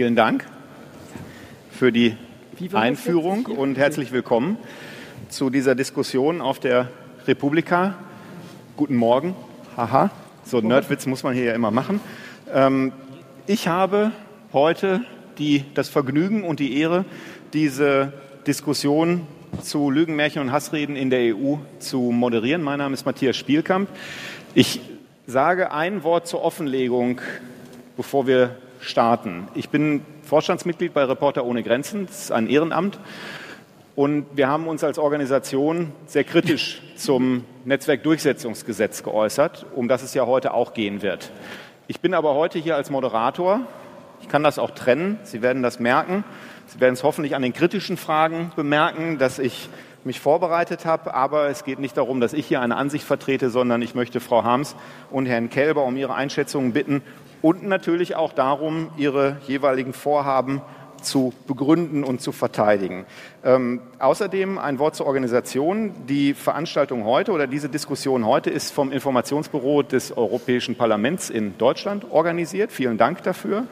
Vielen Dank für die Einführung und herzlich willkommen zu dieser Diskussion auf der Republika. Guten Morgen. Haha, so Nerdwitz muss man hier ja immer machen. Ähm, ich habe heute die, das Vergnügen und die Ehre, diese Diskussion zu Lügen, Märchen und Hassreden in der EU zu moderieren. Mein Name ist Matthias Spielkamp. Ich sage ein Wort zur Offenlegung, bevor wir starten. Ich bin Vorstandsmitglied bei Reporter ohne Grenzen, das ist ein Ehrenamt. Und wir haben uns als Organisation sehr kritisch zum Netzwerkdurchsetzungsgesetz geäußert, um das es ja heute auch gehen wird. Ich bin aber heute hier als Moderator. Ich kann das auch trennen. Sie werden das merken. Sie werden es hoffentlich an den kritischen Fragen bemerken, dass ich mich vorbereitet habe. Aber es geht nicht darum, dass ich hier eine Ansicht vertrete, sondern ich möchte Frau Harms und Herrn Kelber um ihre Einschätzungen bitten und natürlich auch darum, ihre jeweiligen Vorhaben zu begründen und zu verteidigen. Ähm, außerdem ein Wort zur Organisation. Die Veranstaltung heute oder diese Diskussion heute ist vom Informationsbüro des Europäischen Parlaments in Deutschland organisiert. Vielen Dank dafür.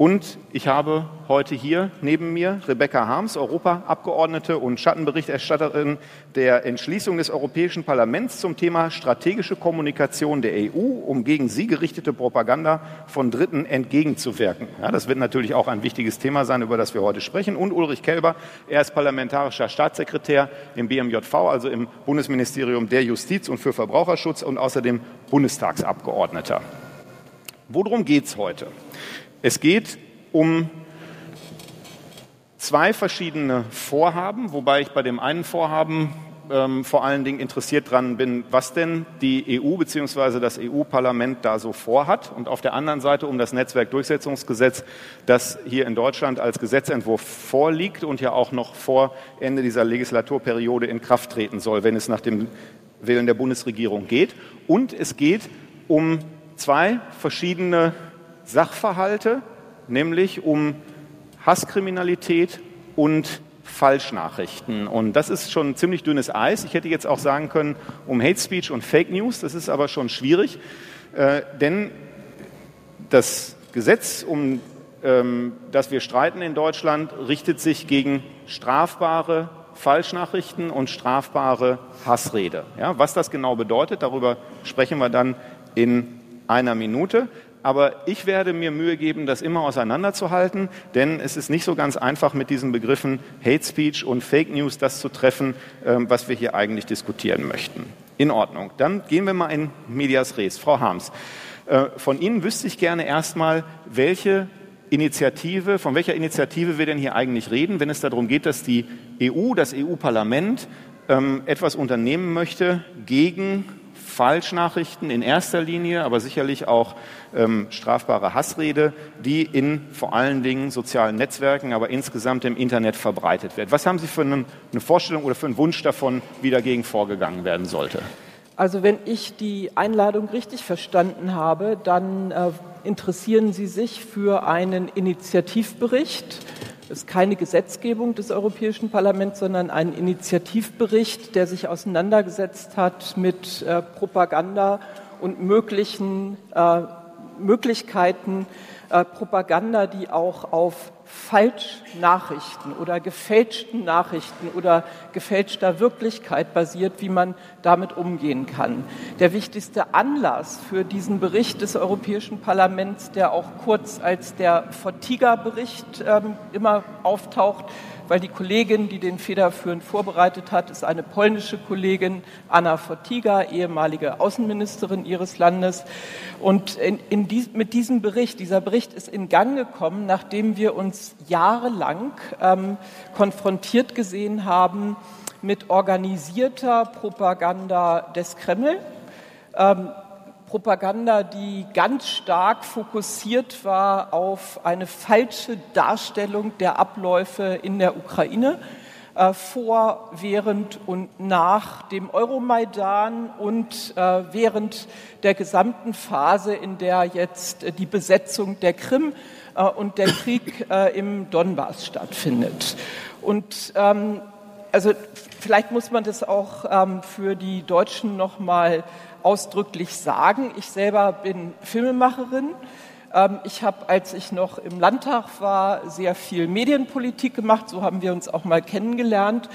Und ich habe heute hier neben mir Rebecca Harms, Europaabgeordnete und Schattenberichterstatterin der Entschließung des Europäischen Parlaments zum Thema strategische Kommunikation der EU, um gegen sie gerichtete Propaganda von Dritten entgegenzuwirken. Ja, das wird natürlich auch ein wichtiges Thema sein, über das wir heute sprechen. Und Ulrich Kelber, er ist parlamentarischer Staatssekretär im BMJV, also im Bundesministerium der Justiz und für Verbraucherschutz und außerdem Bundestagsabgeordneter. Worum geht es heute? Es geht um zwei verschiedene Vorhaben, wobei ich bei dem einen Vorhaben ähm, vor allen Dingen interessiert dran bin, was denn die EU bzw. das EU-Parlament da so vorhat und auf der anderen Seite um das Netzwerkdurchsetzungsgesetz, das hier in Deutschland als Gesetzentwurf vorliegt und ja auch noch vor Ende dieser Legislaturperiode in Kraft treten soll, wenn es nach dem Willen der Bundesregierung geht. Und es geht um zwei verschiedene Sachverhalte, nämlich um Hasskriminalität und Falschnachrichten. Und das ist schon ziemlich dünnes Eis. Ich hätte jetzt auch sagen können, um Hate Speech und Fake News. Das ist aber schon schwierig, äh, denn das Gesetz, um ähm, das wir streiten in Deutschland, richtet sich gegen strafbare Falschnachrichten und strafbare Hassrede. Ja, was das genau bedeutet, darüber sprechen wir dann in einer Minute. Aber ich werde mir Mühe geben, das immer auseinanderzuhalten, denn es ist nicht so ganz einfach mit diesen Begriffen Hate Speech und Fake News das zu treffen, ähm, was wir hier eigentlich diskutieren möchten. In Ordnung. Dann gehen wir mal in Medias Res. Frau Harms, äh, von Ihnen wüsste ich gerne erstmal, welche Initiative, von welcher Initiative wir denn hier eigentlich reden, wenn es darum geht, dass die EU, das EU-Parlament ähm, etwas unternehmen möchte gegen Falschnachrichten in erster Linie, aber sicherlich auch ähm, strafbare Hassrede, die in vor allen Dingen sozialen Netzwerken, aber insgesamt im Internet verbreitet wird. Was haben Sie für eine, eine Vorstellung oder für einen Wunsch davon, wie dagegen vorgegangen werden sollte? Also wenn ich die Einladung richtig verstanden habe, dann äh, interessieren Sie sich für einen Initiativbericht ist keine Gesetzgebung des Europäischen Parlaments, sondern ein Initiativbericht, der sich auseinandergesetzt hat mit äh, Propaganda und möglichen äh, Möglichkeiten, äh, Propaganda, die auch auf Falschnachrichten oder gefälschten Nachrichten oder gefälschter Wirklichkeit basiert, wie man damit umgehen kann. Der wichtigste Anlass für diesen Bericht des Europäischen Parlaments, der auch kurz als der Fortiga-Bericht ähm, immer auftaucht, weil die Kollegin, die den federführend vorbereitet hat, ist eine polnische Kollegin, Anna Fortiga, ehemalige Außenministerin ihres Landes. Und in, in dies, mit diesem Bericht, dieser Bericht ist in Gang gekommen, nachdem wir uns jahrelang ähm, konfrontiert gesehen haben mit organisierter Propaganda des Kreml. Ähm, Propaganda, die ganz stark fokussiert war auf eine falsche Darstellung der Abläufe in der Ukraine äh, vor, während und nach dem Euromaidan und äh, während der gesamten Phase, in der jetzt äh, die Besetzung der Krim äh, und der Krieg äh, im Donbass stattfindet. Und ähm, also vielleicht muss man das auch ähm, für die Deutschen noch mal ausdrücklich sagen. Ich selber bin Filmemacherin Ähm, ich habe, als ich noch im Landtag war, sehr viel Medienpolitik gemacht. So haben wir uns auch mal kennengelernt.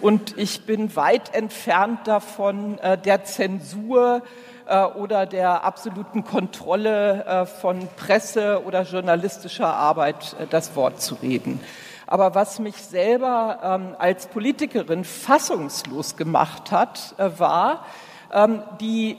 Und ich bin weit entfernt davon, äh, der Zensur äh, oder der absoluten Kontrolle äh, von Presse oder journalistischer Arbeit das Wort zu reden. Aber was mich selber ähm, als Politikerin fassungslos gemacht hat, war ähm, die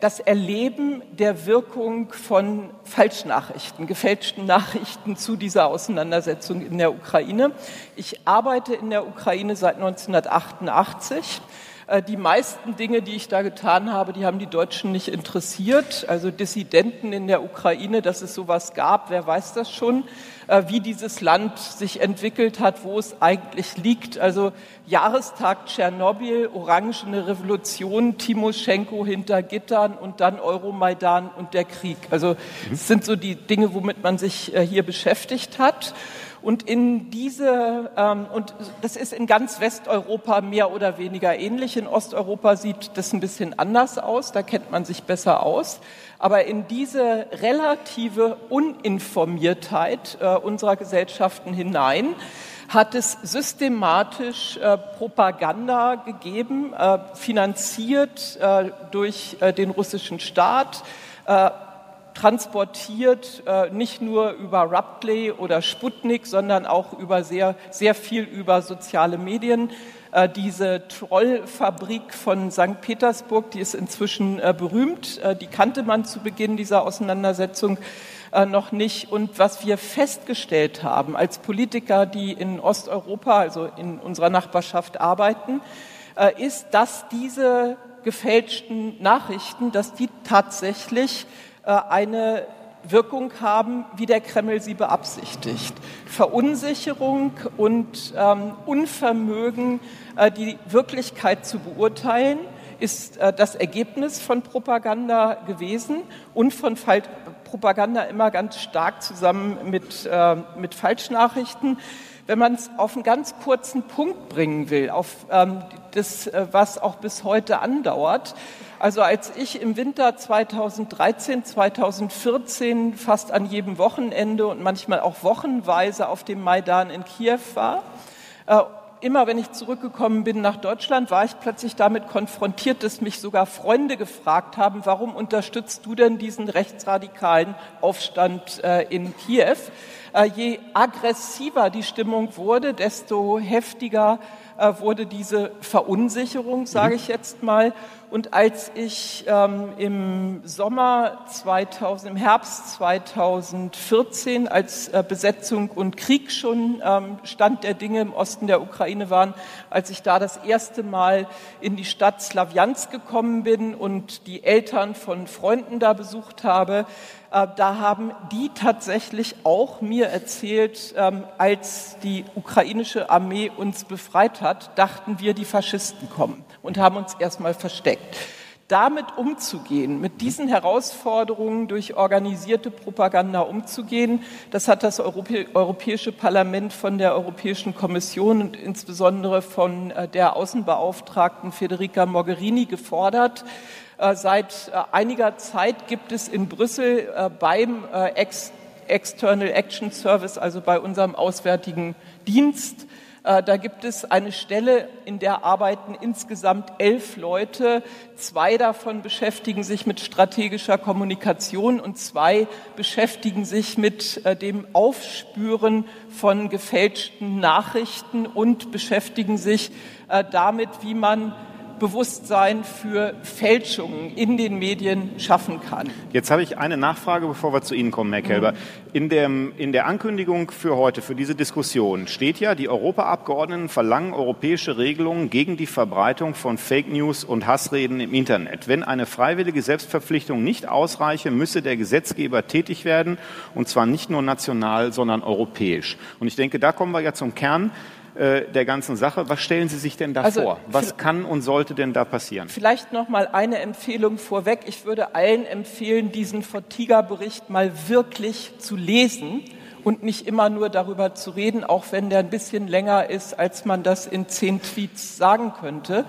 das Erleben der Wirkung von Falschnachrichten, gefälschten Nachrichten zu dieser Auseinandersetzung in der Ukraine. Ich arbeite in der Ukraine seit 1988. Äh, die meisten Dinge, die ich da getan habe, die haben die Deutschen nicht interessiert. Also Dissidenten in der Ukraine, dass es sowas gab, wer weiß das schon. Äh, wie dieses Land sich entwickelt hat, wo es eigentlich liegt. Also Jahrestag Tschernobyl, Orangene Revolution, Timoschenko hinter Gittern und dann Euromaidan und der Krieg. Also das sind so die Dinge, womit man sich äh, hier beschäftigt hat. Und in diese, ähm, und das ist in ganz Westeuropa mehr oder weniger ähnlich. In Osteuropa sieht das ein bisschen anders aus, da kennt man sich besser aus. Aber in diese relative Uninformiertheit äh, unserer Gesellschaften hinein hat es systematisch äh, Propaganda gegeben, äh, finanziert äh, durch äh, den russischen Staat, äh, transportiert nicht nur über Rappley oder Sputnik, sondern auch über sehr, sehr viel über soziale Medien. Äh, diese Trollfabrik von St. Petersburg, die ist inzwischen äh, berühmt, äh, die kannte man zu Beginn dieser Auseinandersetzung noch nicht. Und was wir festgestellt haben als Politiker, die in Osteuropa, also in unserer Nachbarschaft arbeiten, ist, dass diese gefälschten Nachrichten, dass die tatsächlich eine Wirkung haben, wie der Kreml sie beabsichtigt. Verunsicherung und ähm, Unvermögen, äh, die Wirklichkeit zu beurteilen, ist äh, das Ergebnis von Propaganda gewesen und von Fal Propaganda immer ganz stark zusammen mit, äh, mit Falschnachrichten. Wenn man es auf einen ganz kurzen Punkt bringen will, auf ähm, das, äh, was auch bis heute andauert, also als ich im Winter 2013, 2014 fast an jedem Wochenende und manchmal auch wochenweise auf dem Maidan in Kiew war, äh, immer wenn ich zurückgekommen bin nach Deutschland, war ich plötzlich damit konfrontiert, dass mich sogar Freunde gefragt haben, warum unterstützt du denn diesen rechtsradikalen Aufstand äh, in Kiew? Äh, je aggressiver die Stimmung wurde, desto heftiger äh, wurde diese Verunsicherung, sage ich jetzt mal. Und als ich ähm, im Sommer 2000, im Herbst 2014, als äh, Besetzung und Krieg schon ähm, Stand der Dinge im Osten der Ukraine waren, als ich da das erste Mal in die Stadt Slawiansk gekommen bin und die Eltern von Freunden da besucht habe, da haben die tatsächlich auch mir erzählt, ähm, als die ukrainische Armee uns befreit hat, dachten wir, die Faschisten kommen und haben uns erstmal versteckt. Damit umzugehen, mit diesen Herausforderungen durch organisierte Propaganda umzugehen, das hat das Europäische Parlament von der Europäischen Kommission und insbesondere von äh, der Außenbeauftragten Federica Mogherini gefordert. Äh, seit äh, einiger Zeit gibt es in Brüssel äh, beim External Action Service, also bei unserem Auswärtigen Dienst, da gibt es eine Stelle, in der arbeiten insgesamt elf Leute. Zwei davon beschäftigen sich mit strategischer Kommunikation und zwei beschäftigen sich mit dem Aufspüren von gefälschten Nachrichten und beschäftigen sich damit, wie man Bewusstsein für Fälschungen in den Medien schaffen kann. Jetzt habe ich eine Nachfrage, bevor wir zu Ihnen kommen, Herr Kelber. Mhm. In, dem, in der Ankündigung für heute, für diese Diskussion, steht ja, die Europaabgeordneten verlangen europäische Regelungen gegen die Verbreitung von Fake News und Hassreden im Internet. Wenn eine freiwillige Selbstverpflichtung nicht ausreiche, müsse der Gesetzgeber tätig werden, und zwar nicht nur national, sondern europäisch. Und ich denke, da kommen wir ja zum Kern äh, der ganzen Sache. Was stellen Sie sich denn da also, vor? Was kann und sollte denn da passieren? Vielleicht noch mal eine Empfehlung vorweg. Ich würde allen empfehlen, diesen Fortiga-Bericht mal wirklich zu lesen und nicht immer nur darüber zu reden, auch wenn der ein bisschen länger ist, als man das in zehn Tweets sagen könnte.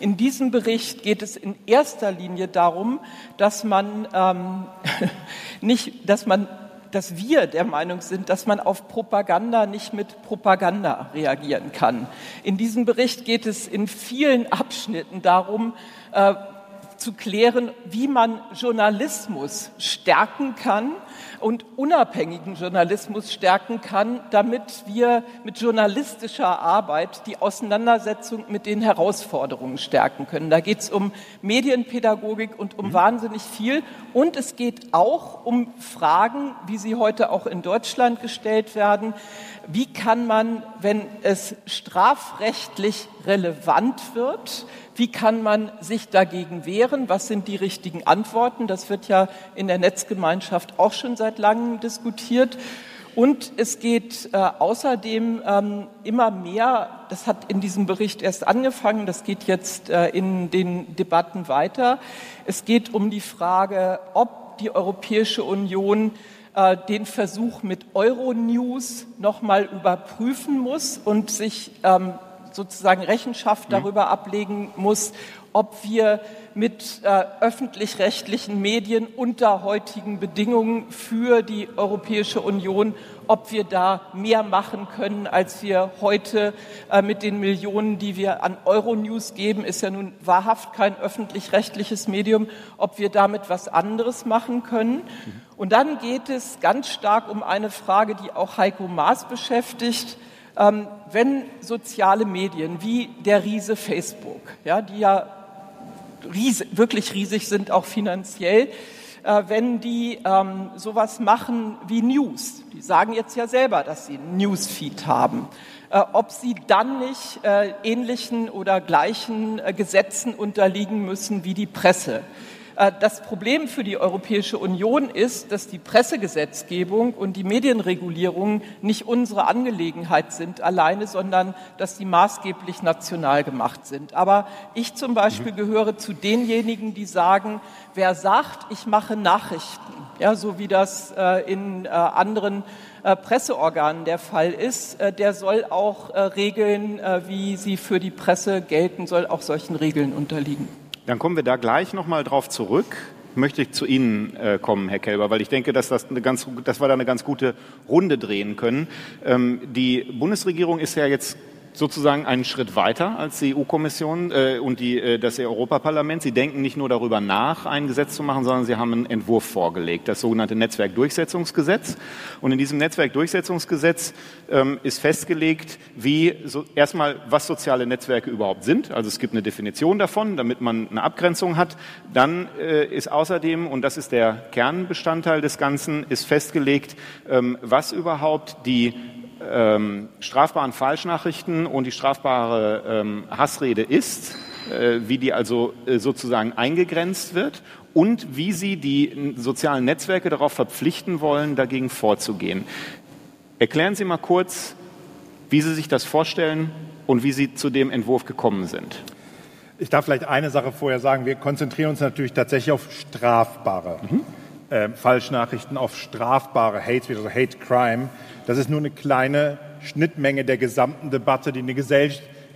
In diesem Bericht geht es in erster Linie darum, dass man ähm, nicht, dass man dass wir der Meinung sind, dass man auf Propaganda nicht mit Propaganda reagieren kann. In diesem Bericht geht es in vielen Abschnitten darum, äh, zu klären, wie man Journalismus stärken kann und unabhängigen Journalismus stärken kann, damit wir mit journalistischer Arbeit die Auseinandersetzung mit den Herausforderungen stärken können. Da geht es um Medienpädagogik und um mhm. wahnsinnig viel. Und es geht auch um Fragen, wie sie heute auch in Deutschland gestellt werden. Wie kann man, wenn es strafrechtlich relevant wird, wie kann man sich dagegen wehren? Was sind die richtigen Antworten? Das wird ja in der Netzgemeinschaft auch schon seit langem diskutiert. Und es geht äh, außerdem ähm, immer mehr, das hat in diesem Bericht erst angefangen, das geht jetzt äh, in den Debatten weiter. Es geht um die Frage, ob die Europäische Union äh, den Versuch mit Euronews nochmal überprüfen muss und sich ähm, sozusagen Rechenschaft mhm. darüber ablegen muss, ob wir mit äh, öffentlich-rechtlichen Medien unter heutigen Bedingungen für die Europäische Union, ob wir da mehr machen können, als wir heute äh, mit den Millionen, die wir an Euronews geben, ist ja nun wahrhaft kein öffentlich-rechtliches Medium, ob wir damit was anderes machen können. Mhm. Und dann geht es ganz stark um eine Frage, die auch Heiko Maas beschäftigt, ähm, wenn soziale Medien wie der Riese Facebook, ja, die ja ries wirklich riesig sind, auch finanziell, äh, wenn die ähm, sowas machen wie News, die sagen jetzt ja selber, dass sie einen Newsfeed haben, äh, ob sie dann nicht äh, ähnlichen oder gleichen äh, Gesetzen unterliegen müssen wie die Presse. Äh, das Problem für die Europäische Union ist, dass die Pressegesetzgebung und die Medienregulierung nicht unsere Angelegenheit sind alleine, sondern dass sie maßgeblich national gemacht sind. Aber ich zum Beispiel gehöre zu denjenigen, die sagen, wer sagt, ich mache Nachrichten, ja, so wie das äh, in äh, anderen Presseorganen der Fall ist, der soll auch Regeln, wie sie für die Presse gelten, soll auch solchen Regeln unterliegen. Dann kommen wir da gleich nochmal drauf zurück. Möchte ich zu Ihnen äh, kommen, Herr Kelber, weil ich denke, dass, das eine ganz, dass wir da eine ganz gute Runde drehen können. Ähm, die Bundesregierung ist ja jetzt sozusagen einen Schritt weiter als die EU-Kommission äh, und die, äh, das Europaparlament. Sie denken nicht nur darüber nach, ein Gesetz zu machen, sondern sie haben einen Entwurf vorgelegt, das sogenannte Netzwerkdurchsetzungsgesetz. Und in diesem Netzwerkdurchsetzungsgesetz ähm, ist festgelegt, wie so, erstmal, was soziale Netzwerke überhaupt sind. Also es gibt eine Definition davon, damit man eine Abgrenzung hat. Dann äh, ist außerdem, und das ist der Kernbestandteil des Ganzen, ist festgelegt, ähm, was überhaupt die ähm, strafbaren Falschnachrichten und die strafbare ähm, Hassrede ist, äh, wie die also äh, sozusagen eingegrenzt wird und wie sie die sozialen Netzwerke darauf verpflichten wollen, dagegen vorzugehen. Erklären Sie mal kurz, wie Sie sich das vorstellen und wie Sie zu dem Entwurf gekommen sind. Ich darf vielleicht eine Sache vorher sagen. Wir konzentrieren uns natürlich tatsächlich auf strafbare mhm. Äh, Falschnachrichten, auf strafbare Hate, also Hate Crime. Das ist nur eine kleine Schnittmenge der gesamten Debatte, die ein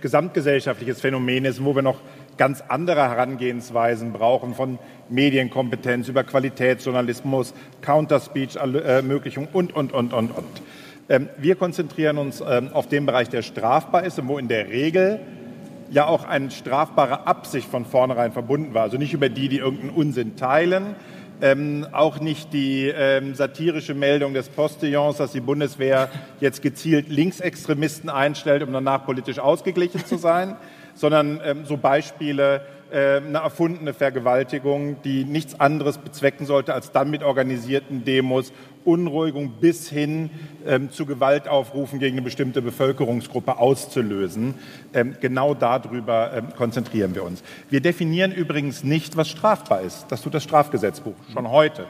gesamtgesellschaftliches Phänomen ist, wo wir noch ganz andere Herangehensweisen brauchen, von Medienkompetenz über Qualitätsjournalismus, Counterspeech-Ermöglichung und, und, und, und, und. Ähm, wir konzentrieren uns ähm, auf den Bereich, der strafbar ist und wo in der Regel ja auch eine strafbare Absicht von vornherein verbunden war. Also nicht über die, die irgendeinen Unsinn teilen, ähm, auch nicht die ähm, satirische Meldung des Postillons, dass die Bundeswehr jetzt gezielt Linksextremisten einstellt, um danach politisch ausgeglichen zu sein, sondern ähm, so Beispiele, äh, eine erfundene Vergewaltigung, die nichts anderes bezwecken sollte, als dann mit organisierten Demos Unruhigung bis hin ähm, zu Gewaltaufrufen gegen eine bestimmte Bevölkerungsgruppe auszulösen. Ähm, genau darüber ähm, konzentrieren wir uns. Wir definieren übrigens nicht, was strafbar ist. Das tut das Strafgesetzbuch schon heute.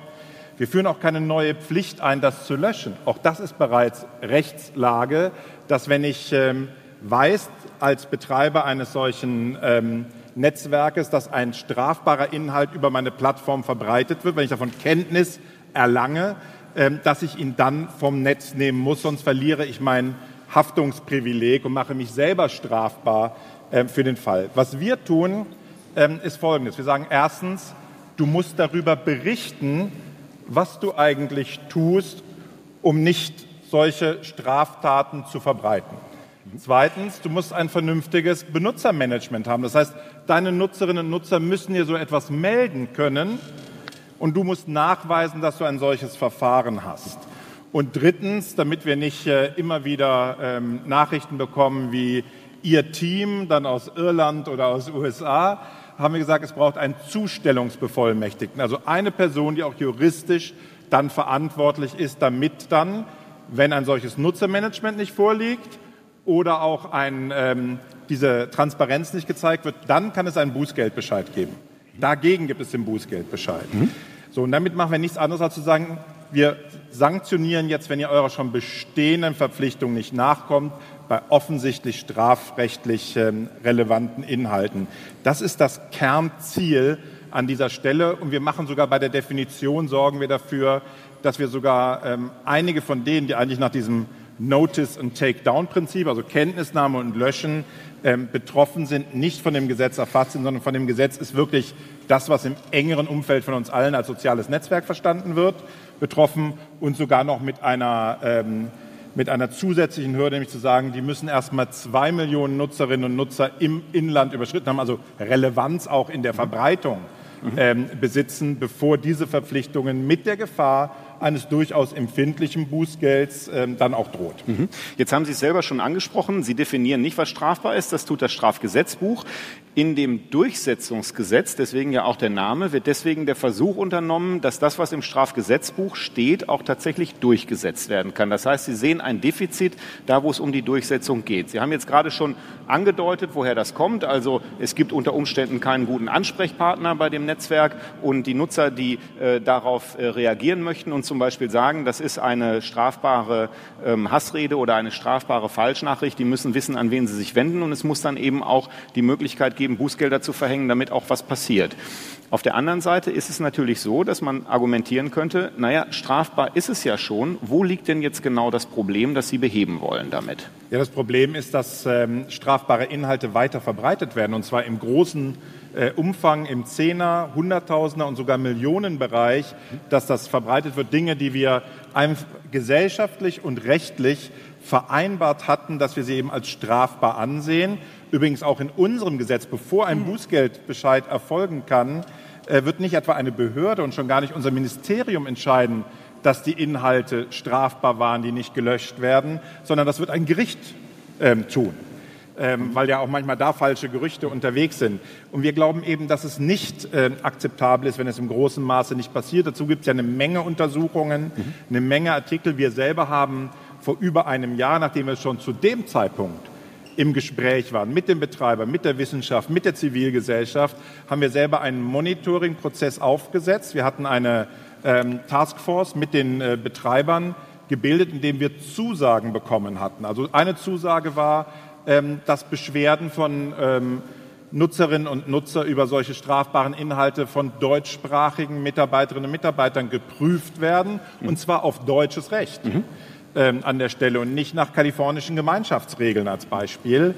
Wir führen auch keine neue Pflicht ein, das zu löschen. Auch das ist bereits Rechtslage, dass wenn ich ähm, weiß, als Betreiber eines solchen ähm, Netzwerkes, dass ein strafbarer Inhalt über meine Plattform verbreitet wird, wenn ich davon Kenntnis erlange, ähm, dass ich ihn dann vom Netz nehmen muss, sonst verliere ich mein Haftungsprivileg und mache mich selber strafbar ähm, für den Fall. Was wir tun, ähm, ist Folgendes. Wir sagen erstens, du musst darüber berichten, was du eigentlich tust um nicht solche Straftaten zu verbreiten. Zweitens, du musst ein vernünftiges Benutzermanagement haben. Das heißt, deine Nutzerinnen und Nutzer müssen dir so etwas melden können und du musst nachweisen, dass du ein solches Verfahren hast. Und drittens, damit wir nicht äh, immer wieder ähm, Nachrichten bekommen wie Ihr Team, dann aus Irland oder aus USA, haben wir gesagt, es braucht einen Zustellungsbevollmächtigten, also eine Person, die auch juristisch dann verantwortlich ist, damit dann, wenn ein solches Nutzermanagement nicht vorliegt oder auch ein, ähm, diese Transparenz nicht gezeigt wird, dann kann es einen Bußgeldbescheid geben. Dagegen gibt es den Bußgeldbescheid. Mhm. So, und damit machen wir nichts anderes als zu sagen, wir sanktionieren jetzt, wenn ihr eurer schon bestehenden Verpflichtung nicht nachkommt, bei offensichtlich strafrechtlich ähm, relevanten Inhalten. Das ist das Kernziel an dieser Stelle. Und wir machen sogar bei der Definition, sorgen wir dafür, dass wir sogar ähm, einige von denen, die eigentlich nach diesem Notice- und Takedown-Prinzip, also Kenntnisnahme und Löschen, ähm, betroffen sind, nicht von dem Gesetz erfasst sind, sondern von dem Gesetz ist wirklich das, was im engeren Umfeld von uns allen als soziales Netzwerk verstanden wird, betroffen und sogar noch mit einer, ähm, mit einer zusätzlichen Hürde, nämlich zu sagen, die müssen erstmal zwei Millionen Nutzerinnen und Nutzer im Inland überschritten haben, also Relevanz auch in der Verbreitung ähm, besitzen, bevor diese Verpflichtungen mit der Gefahr eines durchaus empfindlichen Bußgelds ähm, dann auch droht. Mhm. Jetzt haben Sie es selber schon angesprochen. Sie definieren nicht, was strafbar ist. Das tut das Strafgesetzbuch. In dem Durchsetzungsgesetz, deswegen ja auch der Name, wird deswegen der Versuch unternommen, dass das, was im Strafgesetzbuch steht, auch tatsächlich durchgesetzt werden kann. Das heißt, Sie sehen ein Defizit da, wo es um die Durchsetzung geht. Sie haben jetzt gerade schon angedeutet, woher das kommt. Also es gibt unter Umständen keinen guten Ansprechpartner bei dem Netzwerk und die Nutzer, die äh, darauf äh, reagieren möchten und zum Beispiel sagen, das ist eine strafbare ähm, Hassrede oder eine strafbare Falschnachricht, die müssen wissen, an wen sie sich wenden und es muss dann eben auch die Möglichkeit geben, Bußgelder zu verhängen, damit auch was passiert. Auf der anderen Seite ist es natürlich so, dass man argumentieren könnte, naja, strafbar ist es ja schon. Wo liegt denn jetzt genau das Problem, das Sie beheben wollen damit? Ja, das Problem ist, dass ähm, strafbare Inhalte weiter verbreitet werden, und zwar im großen äh, Umfang, im Zehner, Hunderttausender und sogar Millionenbereich, dass das verbreitet wird. Dinge, die wir gesellschaftlich und rechtlich vereinbart hatten, dass wir sie eben als strafbar ansehen. Übrigens auch in unserem Gesetz, bevor ein Bußgeldbescheid erfolgen kann, wird nicht etwa eine Behörde und schon gar nicht unser Ministerium entscheiden, dass die Inhalte strafbar waren, die nicht gelöscht werden, sondern das wird ein Gericht ähm, tun. Ähm, weil ja auch manchmal da falsche Gerüchte unterwegs sind. Und wir glauben eben, dass es nicht äh, akzeptabel ist, wenn es im großen Maße nicht passiert. Dazu gibt es ja eine Menge Untersuchungen, mhm. eine Menge Artikel. Wir selber haben vor über einem Jahr, nachdem wir schon zu dem Zeitpunkt im Gespräch waren mit dem Betreiber, mit der Wissenschaft, mit der Zivilgesellschaft, haben wir selber einen Monitoring-Prozess aufgesetzt. Wir hatten eine ähm, Taskforce mit den äh, Betreibern gebildet, in dem wir Zusagen bekommen hatten. Also eine Zusage war, ähm, dass Beschwerden von ähm, Nutzerinnen und Nutzer über solche strafbaren Inhalte von deutschsprachigen Mitarbeiterinnen und Mitarbeitern geprüft werden, mhm. und zwar auf deutsches Recht. Mhm ähm, an der Stelle und nicht nach kalifornischen Gemeinschaftsregeln als Beispiel,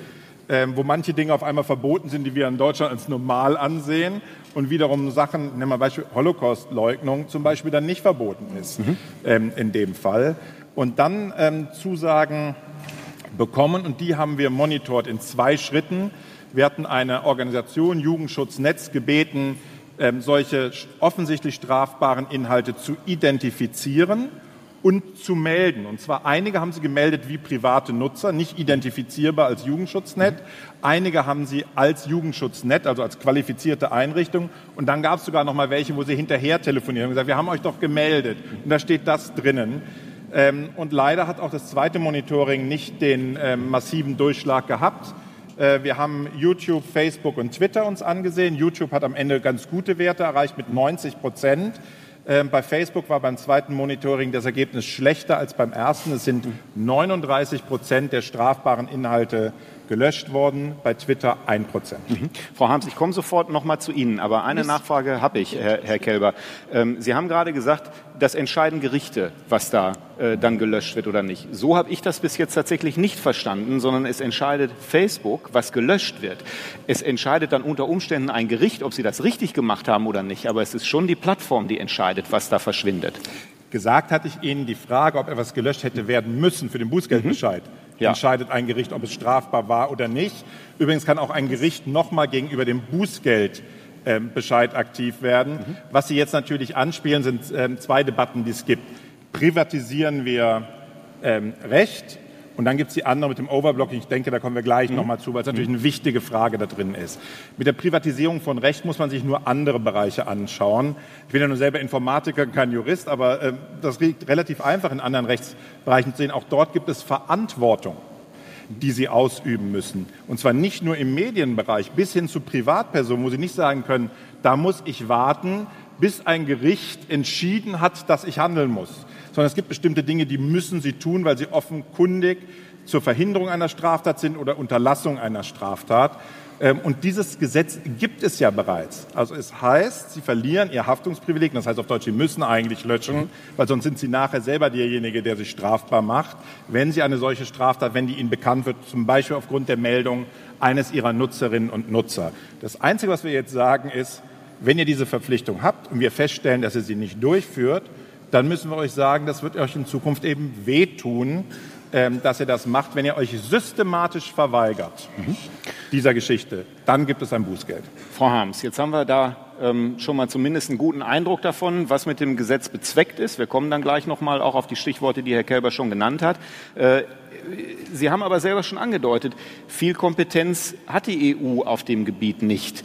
ähm, wo manche Dinge auf einmal verboten sind, die wir in Deutschland als normal ansehen und wiederum Sachen, nehmen wir Beispiel Holocaust-Leugnung zum Beispiel dann nicht verboten ist mhm. ähm, in dem Fall. Und dann Zusagen bekommen und die haben wir monitort in zwei Schritten. Wir hatten eine Organisation, Jugendschutznetz, gebeten, solche offensichtlich strafbaren Inhalte zu identifizieren und zu melden. Und zwar einige haben sie gemeldet wie private Nutzer, nicht identifizierbar als Jugendschutznet. Einige haben sie als Jugendschutznet, also als qualifizierte Einrichtung. Und dann gab es sogar noch mal welche, wo sie hinterher telefonieren und gesagt, wir haben euch doch gemeldet. Und da steht das drinnen. Ähm, und leider hat auch das zweite Monitoring nicht den ähm, massiven Durchschlag gehabt. Äh, wir haben YouTube, Facebook und Twitter uns angesehen. YouTube hat am Ende ganz gute Werte erreicht mit 90 Prozent. Ähm, bei Facebook war beim zweiten Monitoring das Ergebnis schlechter als beim ersten. Es sind 39 Prozent der strafbaren Inhalte gelöscht worden, bei Twitter 1 Prozent. Mhm. Frau Harms, ich komme sofort noch mal zu Ihnen, aber eine Mist. Nachfrage habe ich, Herr, Herr Kelber. Ähm, Sie haben gerade gesagt, das entscheiden Gerichte, was da äh, dann gelöscht wird oder nicht. So habe ich das bis jetzt tatsächlich nicht verstanden, sondern es entscheidet Facebook, was gelöscht wird. Es entscheidet dann unter Umständen ein Gericht, ob sie das richtig gemacht haben oder nicht, aber es ist schon die Plattform, die entscheidet, was da verschwindet. Gesagt hatte ich Ihnen, die Frage, ob etwas gelöscht hätte werden müssen für den Bußgeldbescheid, mhm. Ja. entscheidet ein Gericht, ob es strafbar war oder nicht. Übrigens kann auch ein Gericht nochmal gegenüber dem Bußgeldbescheid ähm, aktiv werden. Mhm. Was Sie jetzt natürlich anspielen, sind ähm, zwei Debatten, die es gibt. Privatisieren wir ähm, Recht und dann gibt es die andere mit dem Overblocking. Ich denke, da kommen wir gleich mhm. nochmal zu, weil es natürlich eine wichtige Frage da drin ist. Mit der Privatisierung von Recht muss man sich nur andere Bereiche anschauen. Ich bin ja nur selber Informatiker, kein Jurist, aber äh, das liegt relativ einfach in anderen Rechtsbereichen zu sehen. Auch dort gibt es Verantwortung die sie ausüben müssen. Und zwar nicht nur im Medienbereich, bis hin zu Privatpersonen, wo sie nicht sagen können, da muss ich warten, bis ein Gericht entschieden hat, dass ich handeln muss sondern es gibt bestimmte Dinge, die müssen sie tun, weil sie offenkundig zur Verhinderung einer Straftat sind oder Unterlassung einer Straftat. Ähm, und dieses Gesetz gibt es ja bereits. Also es heißt, sie verlieren ihr Haftungsprivileg. Das heißt auf Deutsch, sie müssen eigentlich löschen, weil sonst sind sie nachher selber derjenige, der sich strafbar macht, wenn sie eine solche Straftat, wenn die ihnen bekannt wird, zum Beispiel aufgrund der Meldung eines ihrer Nutzerinnen und Nutzer. Das Einzige, was wir jetzt sagen, ist, wenn ihr diese Verpflichtung habt und wir feststellen, dass ihr sie nicht durchführt, dann müssen wir euch sagen, das wird euch in Zukunft eben wehtun, ähm, dass ihr das macht, wenn ihr euch systematisch verweigert dieser Geschichte. Dann gibt es ein Bußgeld. Frau Harms, jetzt haben wir da ähm, schon mal zumindest einen guten Eindruck davon, was mit dem Gesetz bezweckt ist. Wir kommen dann gleich noch mal auch auf die Stichworte, die Herr Kelber schon genannt hat. Äh, Sie haben aber selber schon angedeutet, viel Kompetenz hat die EU auf dem Gebiet nicht.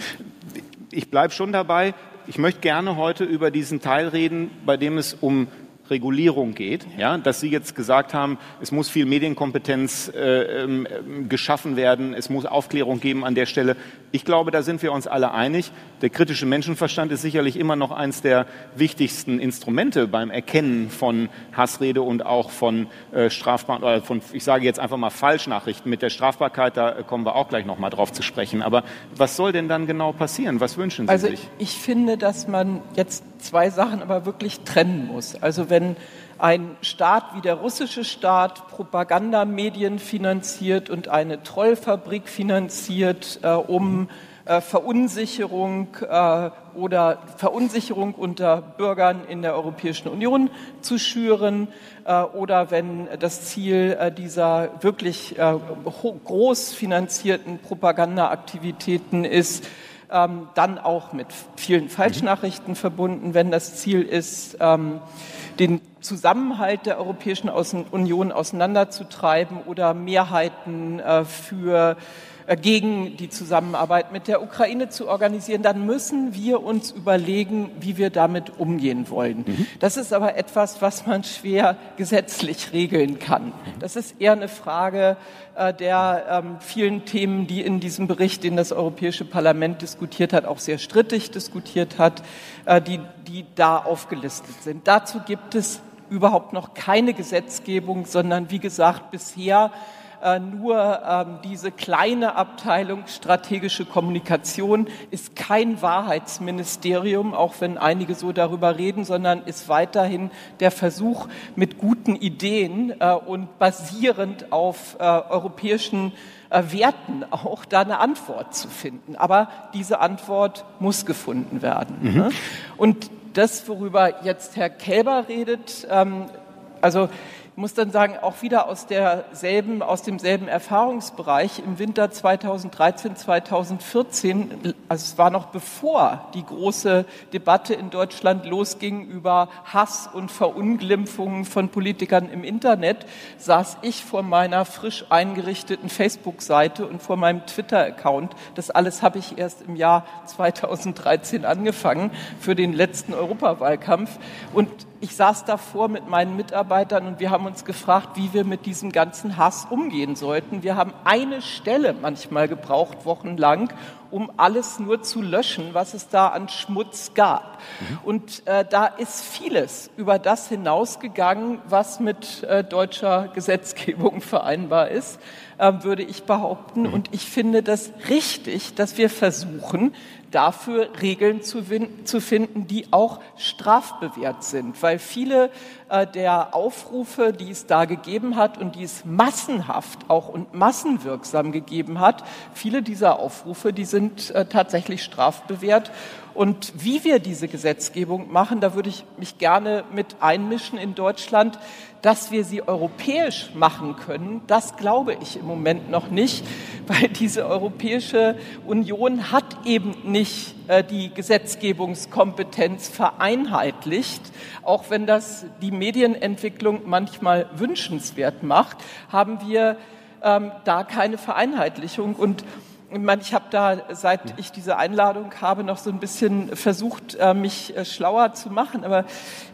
Ich bleibe schon dabei, ich möchte gerne heute über diesen Teil reden, bei dem es um Regulierung geht, ja, dass Sie jetzt gesagt haben, es muss viel Medienkompetenz äh, äh, geschaffen werden, es muss Aufklärung geben an der Stelle. Ich glaube, da sind wir uns alle einig. Der kritische Menschenverstand ist sicherlich immer noch eines der wichtigsten Instrumente beim Erkennen von Hassrede und auch von äh, strafbaren, oder von, ich sage jetzt einfach mal Falschnachrichten. Mit der Strafbarkeit, da kommen wir auch gleich noch mal drauf zu sprechen. Aber was soll denn dann genau passieren? Was wünschen Sie also sich? Ich finde, dass man jetzt zwei Sachen aber wirklich trennen muss. Also wenn ein Staat wie der russische Staat Propagandamedien finanziert und eine Trollfabrik finanziert, äh, um äh, Verunsicherung äh, oder Verunsicherung unter Bürgern in der Europäischen Union zu schüren äh, oder wenn das Ziel äh, dieser wirklich äh, groß finanzierten Propagandaaktivitäten ist, ähm, dann auch mit vielen Falschnachrichten verbunden, wenn das Ziel ist, ähm, den Zusammenhalt der Europäischen Union auseinanderzutreiben oder Mehrheiten äh, für gegen die Zusammenarbeit mit der Ukraine zu organisieren, dann müssen wir uns überlegen, wie wir damit umgehen wollen. Mhm. Das ist aber etwas, was man schwer gesetzlich regeln kann. Das ist eher eine Frage äh, der ähm, vielen Themen, die in diesem Bericht, den das Europäische Parlament diskutiert hat, auch sehr strittig diskutiert hat, äh, die, die da aufgelistet sind. Dazu gibt es überhaupt noch keine Gesetzgebung, sondern wie gesagt, bisher äh, nur ähm, diese kleine Abteilung strategische Kommunikation ist kein Wahrheitsministerium, auch wenn einige so darüber reden, sondern ist weiterhin der Versuch, mit guten Ideen äh, und basierend auf äh, europäischen Werten auch da eine Antwort zu finden. Aber diese Antwort muss gefunden werden. Mhm. Ne? Und das, worüber jetzt Herr Kälber redet, ähm, also muss dann sagen, auch wieder aus, derselben, aus demselben Erfahrungsbereich im Winter 2013, 2014, also es war noch bevor die große Debatte in Deutschland losging über Hass und Verunglimpfungen von Politikern im Internet, saß ich vor meiner frisch eingerichteten Facebook-Seite und vor meinem Twitter-Account. Das alles habe ich erst im Jahr 2013 angefangen für den letzten Europawahlkampf. Und ich saß davor mit meinen Mitarbeitern und wir haben uns gefragt, wie wir mit diesem ganzen Hass umgehen sollten. Wir haben eine Stelle manchmal gebraucht, wochenlang, um alles nur zu löschen, was es da an Schmutz gab. Mhm. Und äh, da ist vieles über das hinausgegangen, was mit äh, deutscher Gesetzgebung vereinbar ist, äh, würde ich behaupten. Mhm. Und ich finde das richtig, dass wir versuchen, dafür Regeln zu, zu, finden, die auch strafbewehrt sind. Weil viele äh, der Aufrufe, die es da gegeben hat und die es massenhaft auch und massenwirksam gegeben hat, viele dieser Aufrufe, die sind äh, tatsächlich strafbewehrt. Und wie wir diese Gesetzgebung machen, da würde ich mich gerne mit einmischen in Deutschland, dass wir sie europäisch machen können, das glaube ich im Moment noch nicht, weil diese Europäische Union hat eben nicht äh, die Gesetzgebungskompetenz vereinheitlicht, auch wenn das die Medienentwicklung manchmal wünschenswert macht, haben wir ähm, da keine Vereinheitlichung und ich meine, ich habe da, seit ich diese Einladung habe, noch so ein bisschen versucht, äh, mich äh, schlauer zu machen. Aber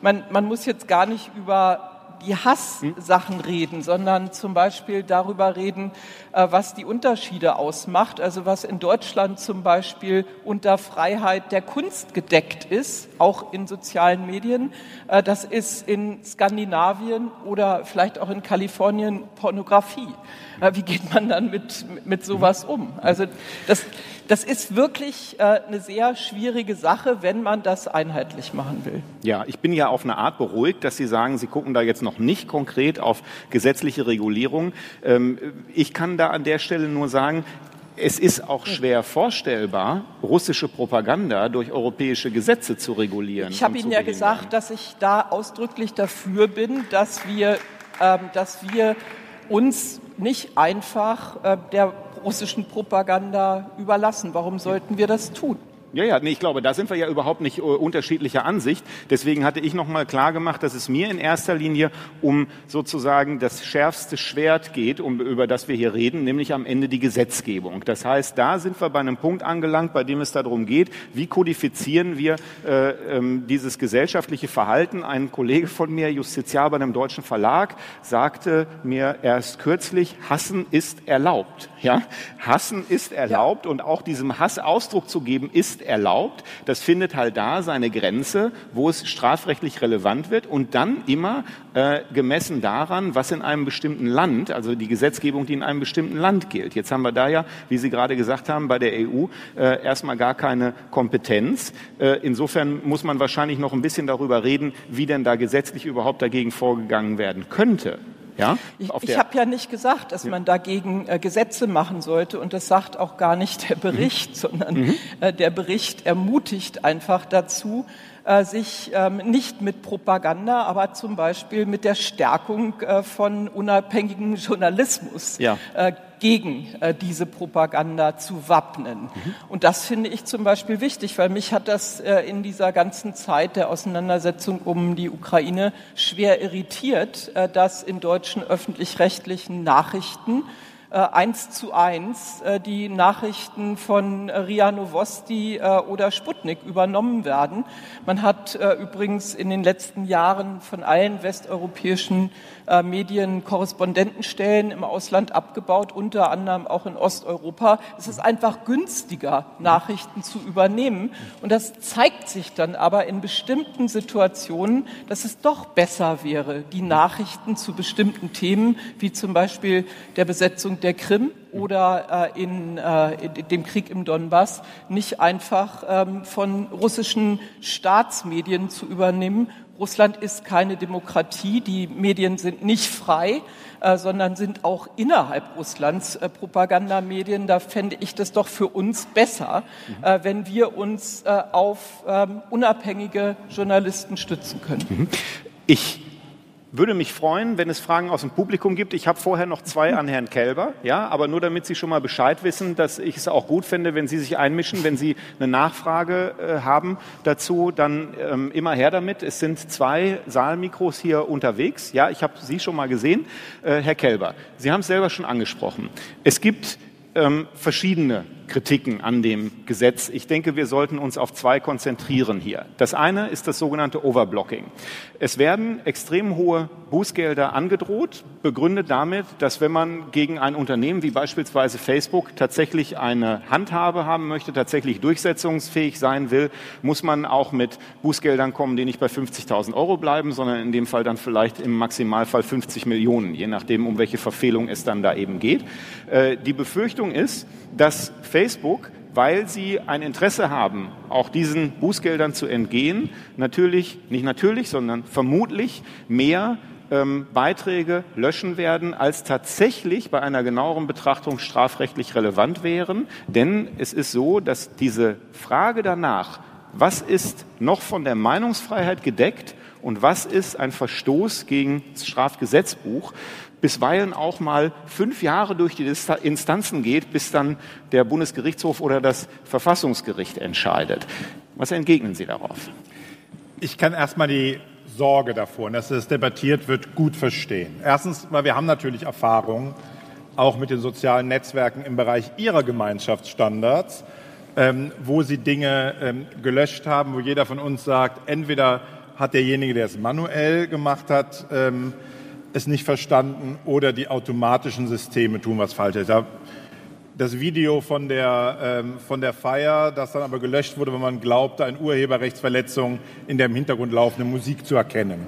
man, man muss jetzt gar nicht über die Hasssachen reden, sondern zum Beispiel darüber reden, was die Unterschiede ausmacht. Also was in Deutschland zum Beispiel unter Freiheit der Kunst gedeckt ist, auch in sozialen Medien. Äh, das ist in Skandinavien oder vielleicht auch in Kalifornien Pornografie. Äh, wie geht man dann mit, mit sowas um? Also das, das ist wirklich äh, eine sehr schwierige Sache, wenn man das einheitlich machen will. Ja, ich bin ja auf eine Art beruhigt, dass Sie sagen, Sie gucken da jetzt noch nicht konkret auf gesetzliche Regulierung. Ähm, ich kann da an der Stelle nur sagen, es ist auch schwer vorstellbar, russische Propaganda durch europäische Gesetze zu regulieren. Ich habe Ihnen ja gesagt, dass ich da ausdrücklich dafür bin, dass wir, ähm, dass wir uns nicht einfach äh, der russischen Propaganda überlassen. Warum sollten wir das tun? Ja, ja, nee, ich glaube, da sind wir ja überhaupt nicht uh, unterschiedlicher Ansicht. Deswegen hatte ich noch mal klar gemacht, dass es mir in erster Linie um sozusagen das schärfste Schwert geht, um, über das wir hier reden, nämlich am Ende die Gesetzgebung. Das heißt, da sind wir bei einem Punkt angelangt, bei dem es darum geht, wie kodifizieren wir äh, ähm, dieses gesellschaftliche Verhalten. Ein Kollege von mir, Justiziar bei einem deutschen Verlag, sagte mir erst kürzlich, Hassen ist erlaubt. Ja, Hassen ist erlaubt ja. und auch diesem Hass Ausdruck zu geben ist erlaubt. Das findet halt da seine Grenze, wo es strafrechtlich relevant wird und dann immer äh, gemessen daran, was in einem bestimmten Land, also die Gesetzgebung, die in einem bestimmten Land gilt. Jetzt haben wir da ja, wie Sie gerade gesagt haben, bei der EU äh, erstmal gar keine Kompetenz. Äh, insofern muss man wahrscheinlich noch ein bisschen darüber reden, wie denn da gesetzlich überhaupt dagegen vorgegangen werden könnte. Ja? Ich, ich habe ja nicht gesagt, dass man dagegen äh, Gesetze machen sollte und das sagt auch gar nicht der Bericht, mhm. sondern mhm. äh, der Bericht ermutigt einfach dazu, äh, sich ähm, nicht mit Propaganda, aber zum Beispiel mit der Stärkung äh, von unabhängigem Journalismus ja. Äh, gegen äh, diese Propaganda zu wappnen. Mhm. Und das finde ich zum Beispiel wichtig, weil mich hat das äh, in dieser ganzen Zeit der Auseinandersetzung um die Ukraine schwer irritiert, äh, dass in deutschen öffentlich-rechtlichen Nachrichten eins zu eins äh, die Nachrichten von RIA Novosti äh, oder Sputnik übernommen werden. Man hat übrigens in den letzten Jahren von allen westeuropäischen Medien Korrespondentenstellen im Ausland abgebaut, unter anderem auch in Osteuropa. Es ist einfach günstiger, Nachrichten zu übernehmen. Und das zeigt sich dann aber in bestimmten Situationen, dass es doch besser wäre, die Nachrichten zu bestimmten Themen, wie zum Beispiel der Besetzung der Krim oder äh, in, äh, in, dem Krieg im Donbass nicht einfach ähm, von russischen Staatsmedien zu übernehmen. Russland ist keine Demokratie, die Medien sind nicht frei, äh, sondern sind auch innerhalb Russlands äh, Propagandamedien. Da fände ich das doch für uns besser, mhm. äh, wenn wir uns äh, auf ähm, unabhängige Journalisten stützen können. Mhm. Ich würde mich freuen, wenn es Fragen aus dem Publikum gibt. Ich habe vorher noch zwei an Herrn Kelber, ja, aber nur damit Sie schon mal Bescheid wissen, dass ich es auch gut finde, wenn Sie sich einmischen, wenn Sie eine Nachfrage äh, haben dazu, dann ähm, immer her damit. Es sind zwei Saalmikros hier unterwegs. Ja, ich habe Sie schon mal gesehen. Äh, Herr Kelber, Sie haben es selber schon angesprochen. Es gibt ähm, verschiedene Kritiken an dem Gesetz. Ich denke, wir sollten uns auf zwei konzentrieren hier. Das eine ist das sogenannte Overblocking. Es werden extrem hohe Bußgelder angedroht, begründet damit, dass wenn man gegen ein Unternehmen wie beispielsweise Facebook tatsächlich eine Handhabe haben möchte, tatsächlich durchsetzungsfähig sein will, muss man auch mit Bußgeldern kommen, die nicht bei 50.000 Euro bleiben, sondern in dem Fall dann vielleicht im Maximalfall 50 Millionen, je nachdem, um welche Verfehlung es dann da eben geht. Äh, die Befürchtung ist, dass weil sie ein Interesse haben, auch diesen Bußgeldern zu entgehen, natürlich, nicht natürlich, sondern vermutlich mehr ähm, Beiträge löschen werden, als tatsächlich bei einer genaueren Betrachtung strafrechtlich relevant wären. Denn es ist so, dass diese Frage danach, was ist noch von der Meinungsfreiheit gedeckt und was ist ein Verstoß gegen das Strafgesetzbuch, bisweilen auch mal fünf Jahre durch die Instanzen geht, bis dann der Bundesgerichtshof oder das Verfassungsgericht entscheidet. Was entgegnen Sie darauf? Ich kann erstmal die Sorge davor, dass es debattiert wird, gut verstehen. Erstens, weil wir haben natürlich Erfahrungen auch mit den sozialen Netzwerken im Bereich ihrer Gemeinschaftsstandards, ähm, wo sie Dinge ähm, gelöscht haben, wo jeder von uns sagt, entweder hat derjenige, der es manuell gemacht hat, ähm, es nicht verstanden oder die automatischen Systeme tun was Falsches. Das Video von der, ähm, von der Feier, das dann aber gelöscht wurde, weil man glaubte, eine Urheberrechtsverletzung in der im Hintergrund laufende Musik zu erkennen.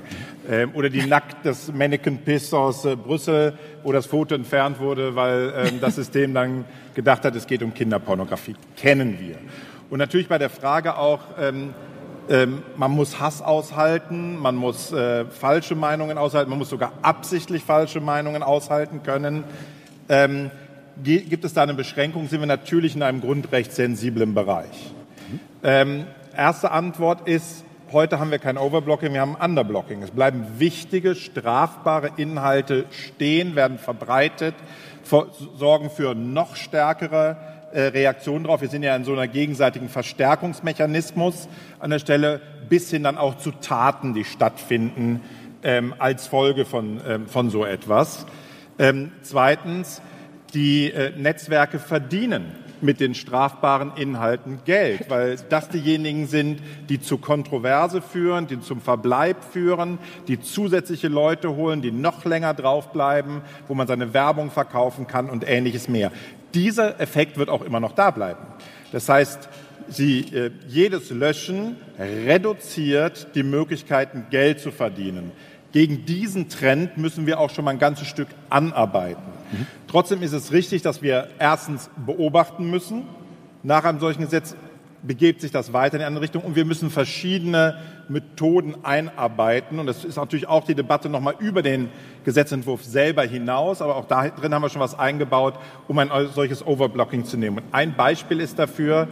Ähm, oder die Nackt des Mannequin Piss aus äh, Brüssel, wo das Foto entfernt wurde, weil ähm, das System dann gedacht hat, es geht um Kinderpornografie. Kennen wir. Und natürlich bei der Frage auch, ähm, man muss Hass aushalten, man muss äh, falsche Meinungen aushalten, man muss sogar absichtlich falsche Meinungen aushalten können. Ähm, gibt es da eine Beschränkung, sind wir natürlich in einem grundrechtssensiblen Bereich. Ähm, erste Antwort ist, heute haben wir kein Overblocking, wir haben Underblocking. Es bleiben wichtige, strafbare Inhalte stehen, werden verbreitet, sorgen für noch stärkere Reaktion darauf. Wir sind ja in so einer gegenseitigen Verstärkungsmechanismus an der Stelle, bis hin dann auch zu Taten, die stattfinden ähm, als Folge von, ähm, von so etwas. Ähm, zweitens, die äh, Netzwerke verdienen mit den strafbaren Inhalten Geld, weil das diejenigen sind, die zu Kontroverse führen, die zum Verbleib führen, die zusätzliche Leute holen, die noch länger draufbleiben, wo man seine Werbung verkaufen kann und ähnliches mehr. Dieser Effekt wird auch immer noch da bleiben. Das heißt, sie, äh, jedes Löschen reduziert die Möglichkeiten, Geld zu verdienen. Gegen diesen Trend müssen wir auch schon mal ein ganzes Stück anarbeiten. Mhm. Trotzdem ist es richtig, dass wir erstens beobachten müssen. Nach einem solchen Gesetz begebt sich das weiter in eine andere Richtung und wir müssen verschiedene Methoden einarbeiten. Und das ist natürlich auch die Debatte nochmal über den Gesetzentwurf selber hinaus, aber auch da drin haben wir schon was eingebaut, um ein solches Overblocking zu nehmen. Und ein Beispiel ist dafür,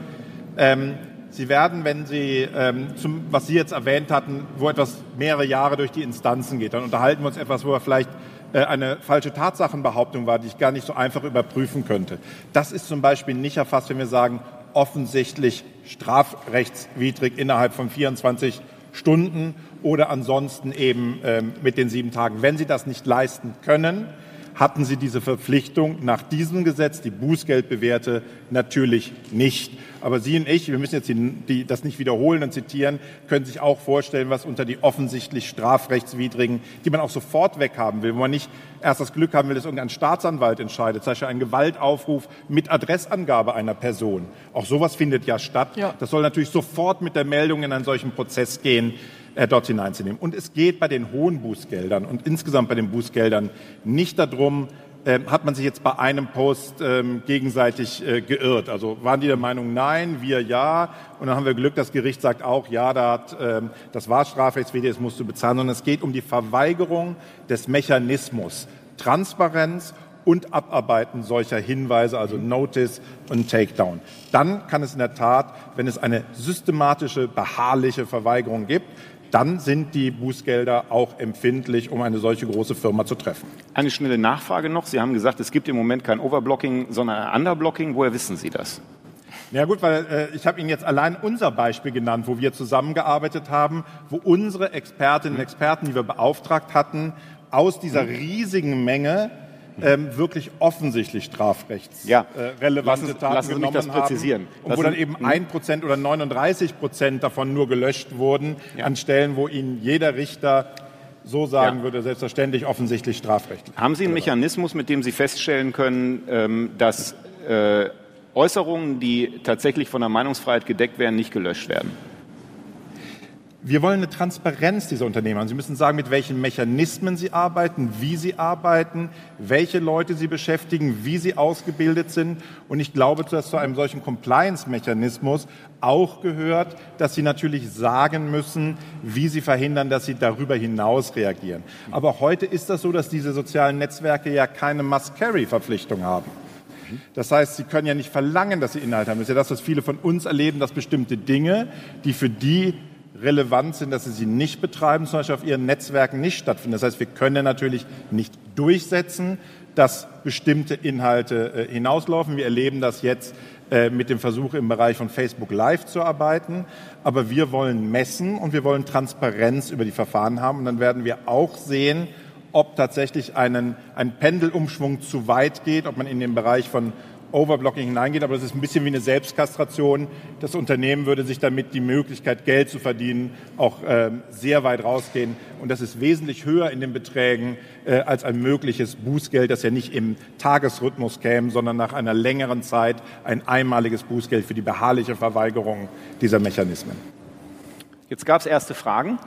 ähm, Sie werden, wenn Sie, ähm, zum, was Sie jetzt erwähnt hatten, wo etwas mehrere Jahre durch die Instanzen geht, dann unterhalten wir uns etwas, wo wir vielleicht äh, eine falsche Tatsachenbehauptung war, die ich gar nicht so einfach überprüfen könnte. Das ist zum Beispiel nicht erfasst, wenn wir sagen, offensichtlich strafrechtswidrig innerhalb von 24 Stunden oder ansonsten eben ähm, mit den sieben Tagen. Wenn Sie das nicht leisten können, hatten Sie diese Verpflichtung nach diesem Gesetz, die Bußgeldbewährte, natürlich nicht. Aber Sie und ich, wir müssen jetzt die, die, das nicht wiederholen und zitieren, können sich auch vorstellen, was unter die offensichtlich strafrechtswidrigen, die man auch sofort weghaben will, wo man nicht erst das Glück haben will, dass irgendein Staatsanwalt entscheidet, zum Beispiel ein Gewaltaufruf mit Adressangabe einer Person. Auch sowas findet ja statt. Ja. Das soll natürlich sofort mit der Meldung in einen solchen Prozess gehen äh, dort hineinzunehmen. Und es geht bei den hohen Bußgeldern und insgesamt bei den Bußgeldern nicht darum, äh, hat man sich jetzt bei einem Post ähm, gegenseitig äh, geirrt. Also waren die der Meinung, nein, wir ja. Und dann haben wir Glück, das Gericht sagt auch, ja, da hat, ähm, das war strafrechtswidrig, das musst du bezahlen. Sondern es geht um die Verweigerung des Mechanismus. Transparenz und Abarbeiten solcher Hinweise, also Notice und Takedown. Dann kann es in der Tat, wenn es eine systematische, beharrliche Verweigerung gibt, dann sind die Bußgelder auch empfindlich, um eine solche große Firma zu treffen. Eine schnelle Nachfrage noch. Sie haben gesagt, es gibt im Moment kein Overblocking, sondern ein Underblocking. Woher wissen Sie das? Ja gut, weil äh, ich habe Ihnen jetzt allein unser Beispiel genannt, wo wir zusammengearbeitet haben, wo unsere Expertinnen und Experten, die wir beauftragt hatten, aus dieser riesigen Menge ähm, wirklich offensichtlich strafrechtsrelevante ja. äh, Taten lassen Sie genommen das präzisieren. haben. Und wo dann eben ein Prozent oder 39 Prozent davon nur gelöscht wurden ja. an Stellen, wo Ihnen jeder Richter so sagen ja. würde, selbstverständlich offensichtlich strafrechtlich. Haben Sie einen Mechanismus, mit dem Sie feststellen können, ähm, dass äh, Äußerungen, die tatsächlich von der Meinungsfreiheit gedeckt werden, nicht gelöscht werden? Wir wollen eine Transparenz dieser Unternehmen. Sie müssen sagen, mit welchen Mechanismen sie arbeiten, wie sie arbeiten, welche Leute sie beschäftigen, wie sie ausgebildet sind. Und ich glaube, dass zu einem solchen Compliance-Mechanismus auch gehört, dass sie natürlich sagen müssen, wie sie verhindern, dass sie darüber hinaus reagieren. Aber heute ist das so, dass diese sozialen Netzwerke ja keine Must-Carry-Verpflichtung haben. Das heißt, sie können ja nicht verlangen, dass sie Inhalt haben. Das ist ja das, was viele von uns erleben, dass bestimmte Dinge, die für die relevant sind, dass sie sie nicht betreiben, zum Beispiel auf ihren Netzwerken nicht stattfinden. Das heißt, wir können natürlich nicht durchsetzen, dass bestimmte Inhalte äh, hinauslaufen. Wir erleben das jetzt äh, mit dem Versuch im Bereich von Facebook Live zu arbeiten. Aber wir wollen messen und wir wollen Transparenz über die Verfahren haben. Und dann werden wir auch sehen, ob tatsächlich einen, ein Pendelumschwung zu weit geht, ob man in den Bereich von Overblocking hineingeht, aber das ist ein bisschen wie eine Selbstkastration. Das Unternehmen würde sich damit die Möglichkeit, Geld zu verdienen, auch äh, sehr weit rausgehen. Und das ist wesentlich höher in den Beträgen äh, als ein mögliches Bußgeld, das ja nicht im Tagesrhythmus käme, sondern nach einer längeren Zeit ein einmaliges Bußgeld für die beharrliche Verweigerung dieser Mechanismen. Jetzt gab es erste Fragen.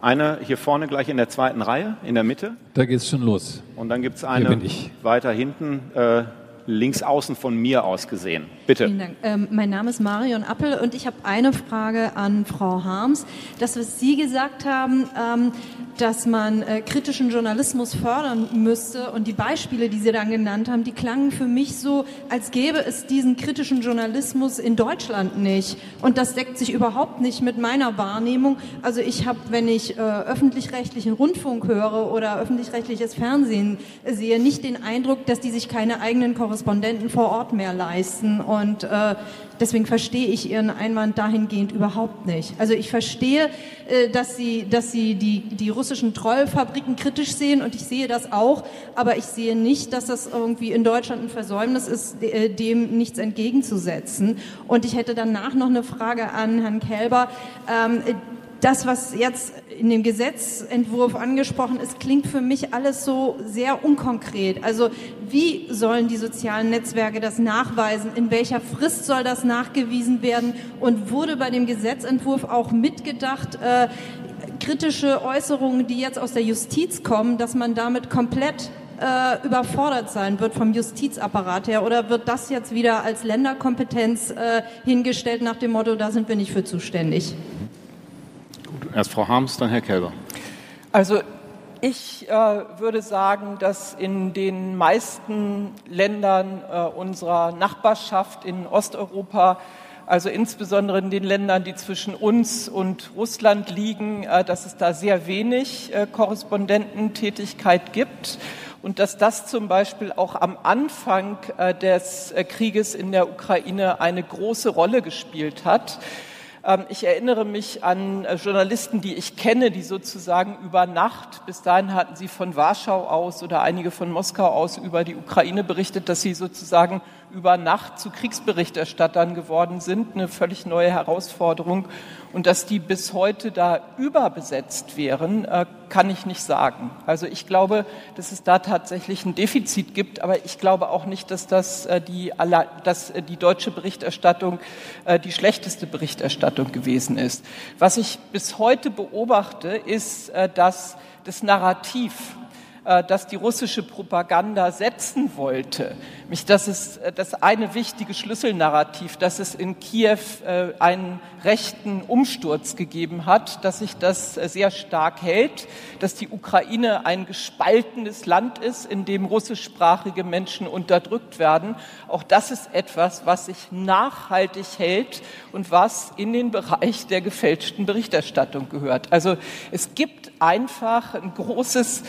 Eine hier vorne gleich in der zweiten Reihe, in der Mitte. Da geht es schon los. Und dann gibt es eine weiter hinten. Äh, links außen von mir aus gesehen. Bitte. Vielen Dank. Ähm, mein Name ist Marion Appel und ich habe eine Frage an Frau Harms. Das, was Sie gesagt haben, ähm, dass man äh, kritischen Journalismus fördern müsste und die Beispiele, die Sie dann genannt haben, die klangen für mich so, als gäbe es diesen kritischen Journalismus in Deutschland nicht. Und das deckt sich überhaupt nicht mit meiner Wahrnehmung. Also ich habe, wenn ich äh, öffentlich-rechtlichen Rundfunk höre oder öffentlich-rechtliches Fernsehen sehe, nicht den Eindruck, dass die sich keine eigenen Korrespondenten vor Ort mehr leisten. Und äh, deswegen verstehe ich Ihren Einwand dahingehend überhaupt nicht. Also ich verstehe, äh, dass Sie, dass Sie die, die russischen Trollfabriken kritisch sehen und ich sehe das auch, aber ich sehe nicht, dass das irgendwie in Deutschland ein Versäumnis ist, äh, dem nichts entgegenzusetzen. Und ich hätte danach noch eine Frage an Herrn Kelber. Ähm, das, was jetzt in dem Gesetzentwurf angesprochen ist, klingt für mich alles so sehr unkonkret. Also wie sollen die sozialen Netzwerke das nachweisen? In welcher Frist soll das nachgewiesen werden? Und wurde bei dem Gesetzentwurf auch mitgedacht, äh, kritische Äußerungen, die jetzt aus der Justiz kommen, dass man damit komplett äh, überfordert sein wird vom Justizapparat her? Oder wird das jetzt wieder als Länderkompetenz äh, hingestellt nach dem Motto, da sind wir nicht für zuständig? Erst Frau Harms, dann Herr Kelber. Also ich äh, würde sagen, dass in den meisten Ländern äh, unserer Nachbarschaft in Osteuropa, also insbesondere in den Ländern, die zwischen uns und Russland liegen, äh, dass es da sehr wenig äh, Korrespondententätigkeit gibt und dass das zum Beispiel auch am Anfang äh, des äh, Krieges in der Ukraine eine große Rolle gespielt hat. Ähm, ich erinnere mich an äh, Journalisten, die ich kenne, die sozusagen über Nacht, bis dahin hatten sie von Warschau aus oder einige von Moskau aus über die Ukraine berichtet, dass sie sozusagen über Nacht zu Kriegsberichterstattern geworden sind, eine völlig neue Herausforderung. Und dass die bis heute da überbesetzt wären, äh, kann ich nicht sagen. Also ich glaube, dass es da tatsächlich ein Defizit gibt, aber ich glaube auch nicht, dass das äh, die, dass äh, die deutsche Berichterstattung die schlechteste Berichterstattung gewesen ist. Was ich bis heute beobachte, ist, dass das Narrativ äh, das die russische Propaganda setzen wollte. Mich, das ist äh, das eine wichtige Schlüsselnarrativ, dass es in Kiew äh, einen rechten Umsturz gegeben hat, dass sich das sehr stark hält, dass die Ukraine ein gespaltenes Land ist, in dem russischsprachige Menschen unterdrückt werden. Auch das ist etwas, was sich nachhaltig hält und was in den Bereich der gefälschten Berichterstattung gehört. Also es gibt einfach ein großes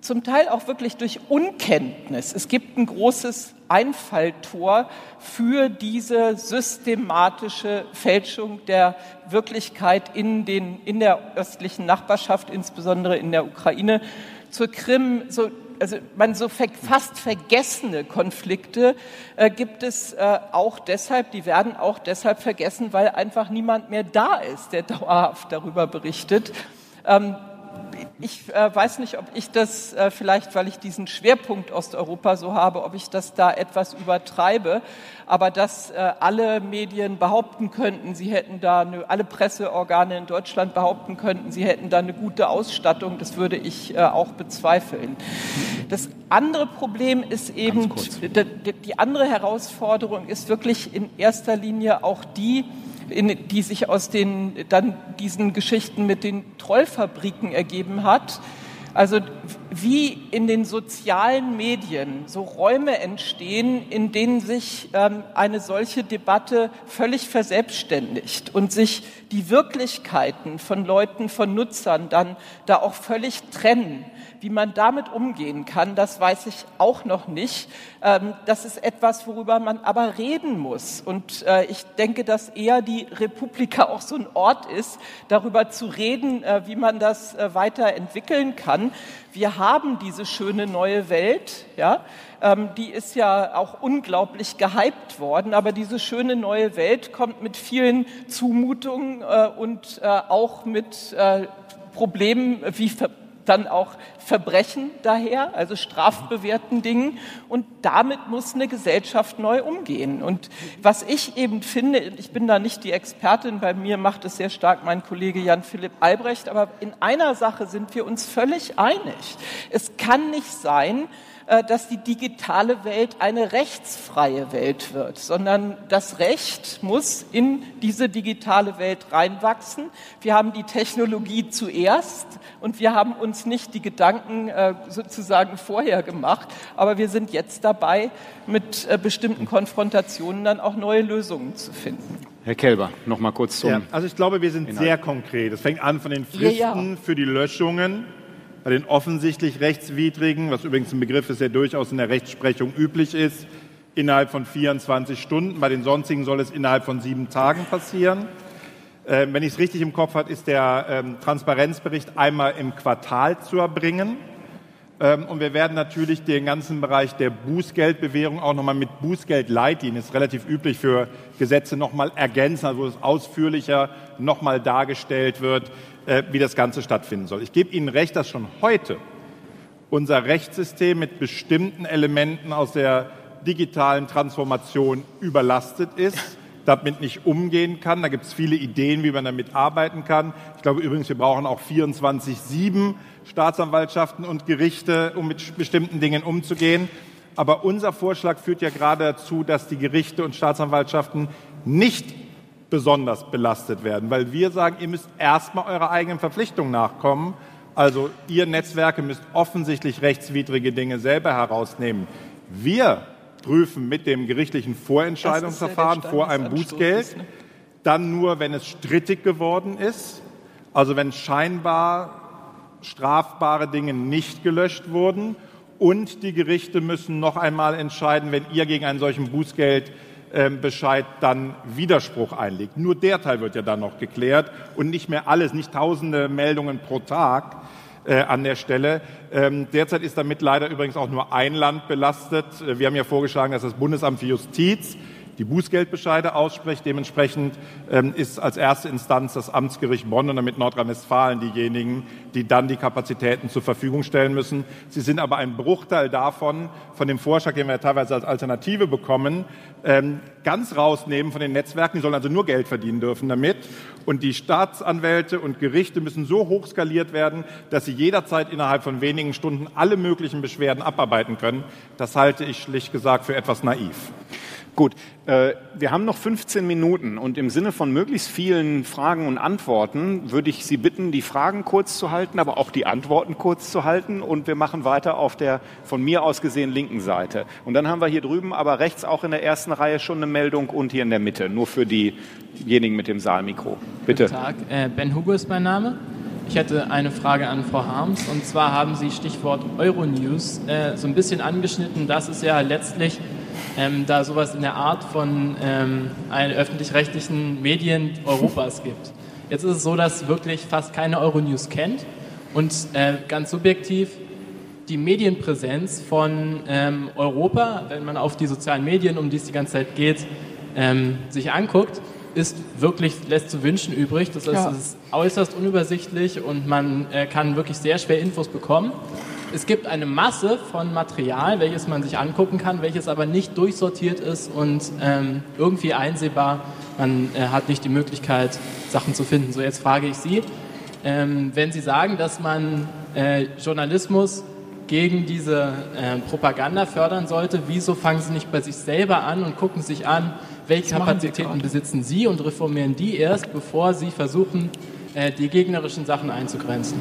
zum Teil auch wirklich durch Unkenntnis. Es gibt ein großes Einfalltor für diese systematische Fälschung der Wirklichkeit in, den, in der östlichen Nachbarschaft, insbesondere in der Ukraine. Zur Krim, so, also man so fast vergessene Konflikte äh, gibt es äh, auch deshalb, die werden auch deshalb vergessen, weil einfach niemand mehr da ist, der dauerhaft darüber berichtet. Ähm, ich äh, weiß nicht, ob ich das äh, vielleicht, weil ich diesen Schwerpunkt Osteuropa so habe, ob ich das da etwas übertreibe. Aber dass äh, alle Medien behaupten könnten, sie hätten da eine, alle Presseorgane in Deutschland behaupten könnten, sie hätten da eine gute Ausstattung, das würde ich äh, auch bezweifeln. Das andere Problem ist eben, die, die andere Herausforderung ist wirklich in erster Linie auch die, in, die sich aus den, dann diesen Geschichten mit den Trollfabriken ergeben hat. Also wie in den sozialen Medien so Räume entstehen, in denen sich ähm, eine solche Debatte völlig verselbstständigt und sich die Wirklichkeiten von Leuten, von Nutzern dann da auch völlig trennen. Wie man damit umgehen kann, das weiß ich auch noch nicht. Ähm, das ist etwas, worüber man aber reden muss. Und äh, ich denke, dass eher die Republika auch so ein Ort ist, darüber zu reden, äh, wie man das äh, weiterentwickeln kann. Wir haben diese schöne neue Welt, ja, ähm, die ist ja auch unglaublich gehypt worden, aber diese schöne neue Welt kommt mit vielen Zumutungen und auch mit Problemen wie dann auch Verbrechen daher, also strafbewährten Dingen. Und damit muss eine Gesellschaft neu umgehen. Und was ich eben finde, ich bin da nicht die Expertin, bei mir macht es sehr stark mein Kollege Jan-Philipp Albrecht, aber in einer Sache sind wir uns völlig einig. Es kann nicht sein, äh, dass die digitale Welt eine rechtsfreie Welt wird, sondern das Recht muss in diese digitale Welt reinwachsen. Wir haben die Technologie zuerst und wir haben uns nicht die Gedanken äh, sozusagen vorher gemacht, aber wir sind jetzt dabei, mit äh, bestimmten Konfrontationen dann auch neue Lösungen zu finden. Herr Kelber, noch mal kurz zum. Ja, also ich glaube, wir sind Inhalt. sehr konkret. Es fängt an von den Fristen ja, ja. für die Löschungen bei den offensichtlich rechtswidrigen, was übrigens ein Begriff ist, der durchaus in der Rechtsprechung üblich ist, innerhalb von 24 Stunden. Bei den sonstigen soll es innerhalb von sieben Tagen passieren. Äh, wenn ich es richtig im Kopf habe, ist der ähm, Transparenzbericht einmal im Quartal zu erbringen. Ähm, und wir werden natürlich den ganzen Bereich der Bußgeldbewährung auch nochmal mit Bußgeldleitlinien, ist relativ üblich für Gesetze, nochmal ergänzen, also wo es ausführlicher nochmal dargestellt wird, äh, wie das Ganze stattfinden soll. Ich gebe Ihnen recht, dass schon heute unser Rechtssystem mit bestimmten Elementen aus der digitalen Transformation überlastet ist, damit nicht umgehen kann. Da gibt es viele Ideen, wie man damit arbeiten kann. Ich glaube übrigens, wir brauchen auch 24-7 Staatsanwaltschaften und Gerichte, um mit bestimmten Dingen umzugehen. Aber unser Vorschlag führt ja gerade dazu, dass die Gerichte und Staatsanwaltschaften nicht besonders belastet werden, weil wir sagen, ihr müsst erstmal eurer eigenen Verpflichtung nachkommen. Also ihr Netzwerke müsst offensichtlich rechtswidrige Dinge selber herausnehmen. Wir prüfen mit dem gerichtlichen Vorentscheidungsverfahren ja vor einem Bußgeld ne? dann nur, wenn es strittig geworden ist, also wenn scheinbar strafbare Dinge nicht gelöscht wurden und die Gerichte müssen noch einmal entscheiden, wenn ihr gegen einen solchen Bußgeld ähm, Bescheid dann Widerspruch einlegt. Nur der Teil wird ja dann noch geklärt und nicht mehr alles, nicht tausende Meldungen pro Tag äh, an der Stelle. Ähm, derzeit ist damit leider übrigens auch nur ein Land belastet. Äh, wir haben ja vorgeschlagen, dass das Bundesamt für Justiz die Bußgeldbescheide ausspricht. Dementsprechend ähm, ist als erste Instanz das Amtsgericht Bonn und damit Nordrhein-Westfalen diejenigen, die dann die Kapazitäten zur Verfügung stellen müssen. Sie sind aber ein Bruchteil davon, von dem Vorschlag, den wir teilweise als Alternative bekommen, ähm, ganz rausnehmen von den Netzwerken. Die sollen also nur Geld verdienen dürfen damit. Und die Staatsanwälte und Gerichte müssen so hoch skaliert werden, dass sie jederzeit innerhalb von wenigen Stunden alle möglichen Beschwerden abarbeiten können. Das halte ich schlicht gesagt für etwas naiv. Gut, äh, wir haben noch 15 Minuten und im Sinne von möglichst vielen Fragen und Antworten würde ich Sie bitten, die Fragen kurz zu halten, aber auch die Antworten kurz zu halten und wir machen weiter auf der von mir aus gesehen linken Seite. Und dann haben wir hier drüben aber rechts auch in der ersten Reihe schon eine Meldung und hier in der Mitte, nur für diejenigen mit dem Saalmikro. Bitte. Guten Tag, äh, Ben Hugo ist mein Name. Ich hätte eine Frage an Frau Harms und zwar haben Sie Stichwort Euronews äh, so ein bisschen angeschnitten, dass es ja letztlich ähm, da sowas in der Art von ähm, öffentlich-rechtlichen Medien Europas gibt. Jetzt ist es so, dass wirklich fast keine Euronews kennt und äh, ganz subjektiv die Medienpräsenz von ähm, Europa, wenn man auf die sozialen Medien, um die es die ganze Zeit geht, ähm, sich anguckt, ist wirklich, lässt zu wünschen übrig. Das heißt, ja. es ist äußerst unübersichtlich und man äh, kann wirklich sehr schwer Infos bekommen. Es gibt eine Masse von Material, welches man sich angucken kann, welches aber nicht durchsortiert ist und ähm, irgendwie einsehbar. Man äh, hat nicht die Möglichkeit, Sachen zu finden. So, jetzt frage ich Sie, ähm, wenn Sie sagen, dass man äh, Journalismus gegen diese äh, Propaganda fördern sollte, wieso fangen Sie nicht bei sich selber an und gucken sich an, welche Kapazitäten besitzen Sie und reformieren die erst, bevor Sie versuchen, äh, die gegnerischen Sachen einzugrenzen?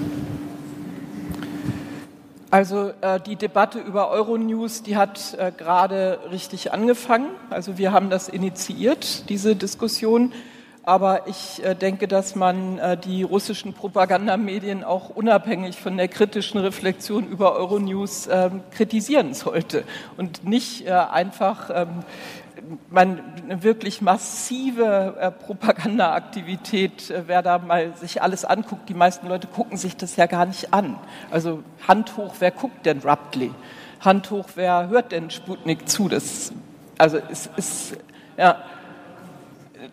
Also äh, die Debatte über Euronews, die hat äh, gerade richtig angefangen. Also wir haben das initiiert, diese Diskussion. Aber ich äh, denke, dass man äh, die russischen Propagandamedien auch unabhängig von der kritischen Reflexion über Euronews ähm, kritisieren sollte und nicht äh, einfach ähm, man eine wirklich massive Propagandaaktivität, wer da mal sich alles anguckt, die meisten Leute gucken sich das ja gar nicht an. Also Hand hoch, wer guckt denn Ruptly? Hand hoch, wer hört denn Sputnik zu? Das, also es ist, ja,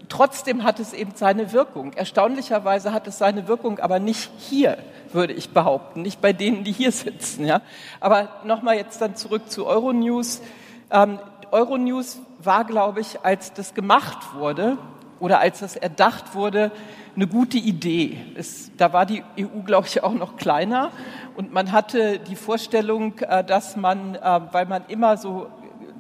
trotzdem hat es eben seine Wirkung. Erstaunlicherweise hat es seine Wirkung, aber nicht hier, würde ich behaupten, nicht bei denen, die hier sitzen. Ja? Aber nochmal jetzt dann zurück zu Euronews. Ähm, Euronews war, glaube ich, als das gemacht wurde oder als das erdacht wurde, eine gute Idee. Es, da war die EU, glaube ich, auch noch kleiner und man hatte die Vorstellung, äh, dass man, äh, weil man immer so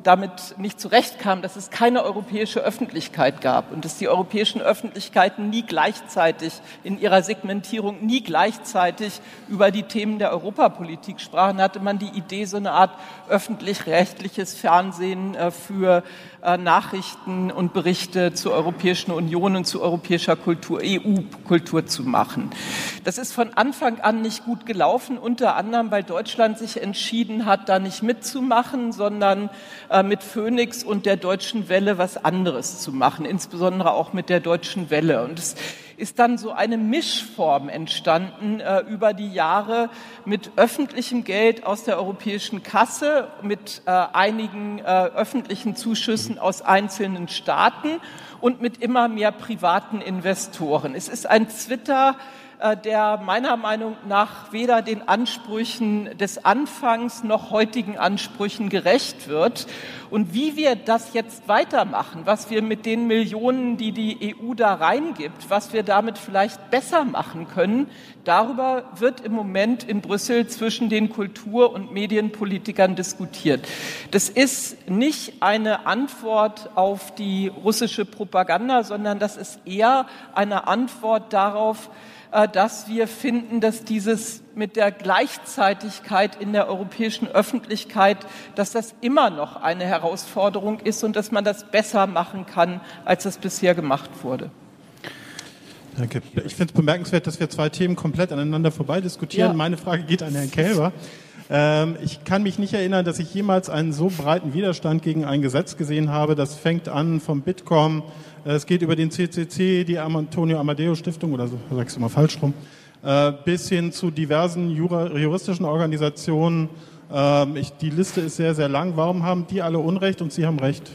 damit nicht zurechtkam, dass es keine europäische Öffentlichkeit gab und dass die europäischen Öffentlichkeiten nie gleichzeitig in ihrer Segmentierung nie gleichzeitig über die Themen der Europapolitik sprachen, hatte man die Idee, so eine Art öffentlich-rechtliches Fernsehen äh, für Nachrichten und Berichte zur Europäischen Union und zu europäischer Kultur, EU-Kultur zu machen. Das ist von Anfang an nicht gut gelaufen, unter anderem, weil Deutschland sich entschieden hat, da nicht mitzumachen, sondern äh, mit Phoenix und der Deutschen Welle was anderes zu machen, insbesondere auch mit der Deutschen Welle. Und es ist dann so eine Mischform entstanden äh, über die Jahre mit öffentlichem Geld aus der europäischen Kasse, mit äh, einigen äh, öffentlichen Zuschüssen aus einzelnen Staaten und mit immer mehr privaten Investoren. Es ist ein Twitter, der meiner Meinung nach weder den Ansprüchen des Anfangs noch heutigen Ansprüchen gerecht wird. Und wie wir das jetzt weitermachen, was wir mit den Millionen, die die EU da reingibt, was wir damit vielleicht besser machen können, darüber wird im Moment in Brüssel zwischen den Kultur- und Medienpolitikern diskutiert. Das ist nicht eine Antwort auf die russische Propaganda, sondern das ist eher eine Antwort darauf, äh, dass wir finden, dass dieses mit der Gleichzeitigkeit in der europäischen Öffentlichkeit, dass das immer noch eine Herausforderung ist und dass man das besser machen kann, als es bisher gemacht wurde. Danke. Ich finde es bemerkenswert, dass wir zwei Themen komplett aneinander vorbei diskutieren. Ja. Meine Frage geht an Herrn Kälber. Ähm, ich kann mich nicht erinnern, dass ich jemals einen so breiten Widerstand gegen ein Gesetz gesehen habe. Das fängt an vom Bitkom, es geht über den CCC, die Antonio Amadeo Stiftung, oder so, sagst du mal falsch rum, äh, bis hin zu diversen juristischen Organisationen. Ähm, ich, die Liste ist sehr, sehr lang. Warum haben die alle Unrecht und Sie haben Recht?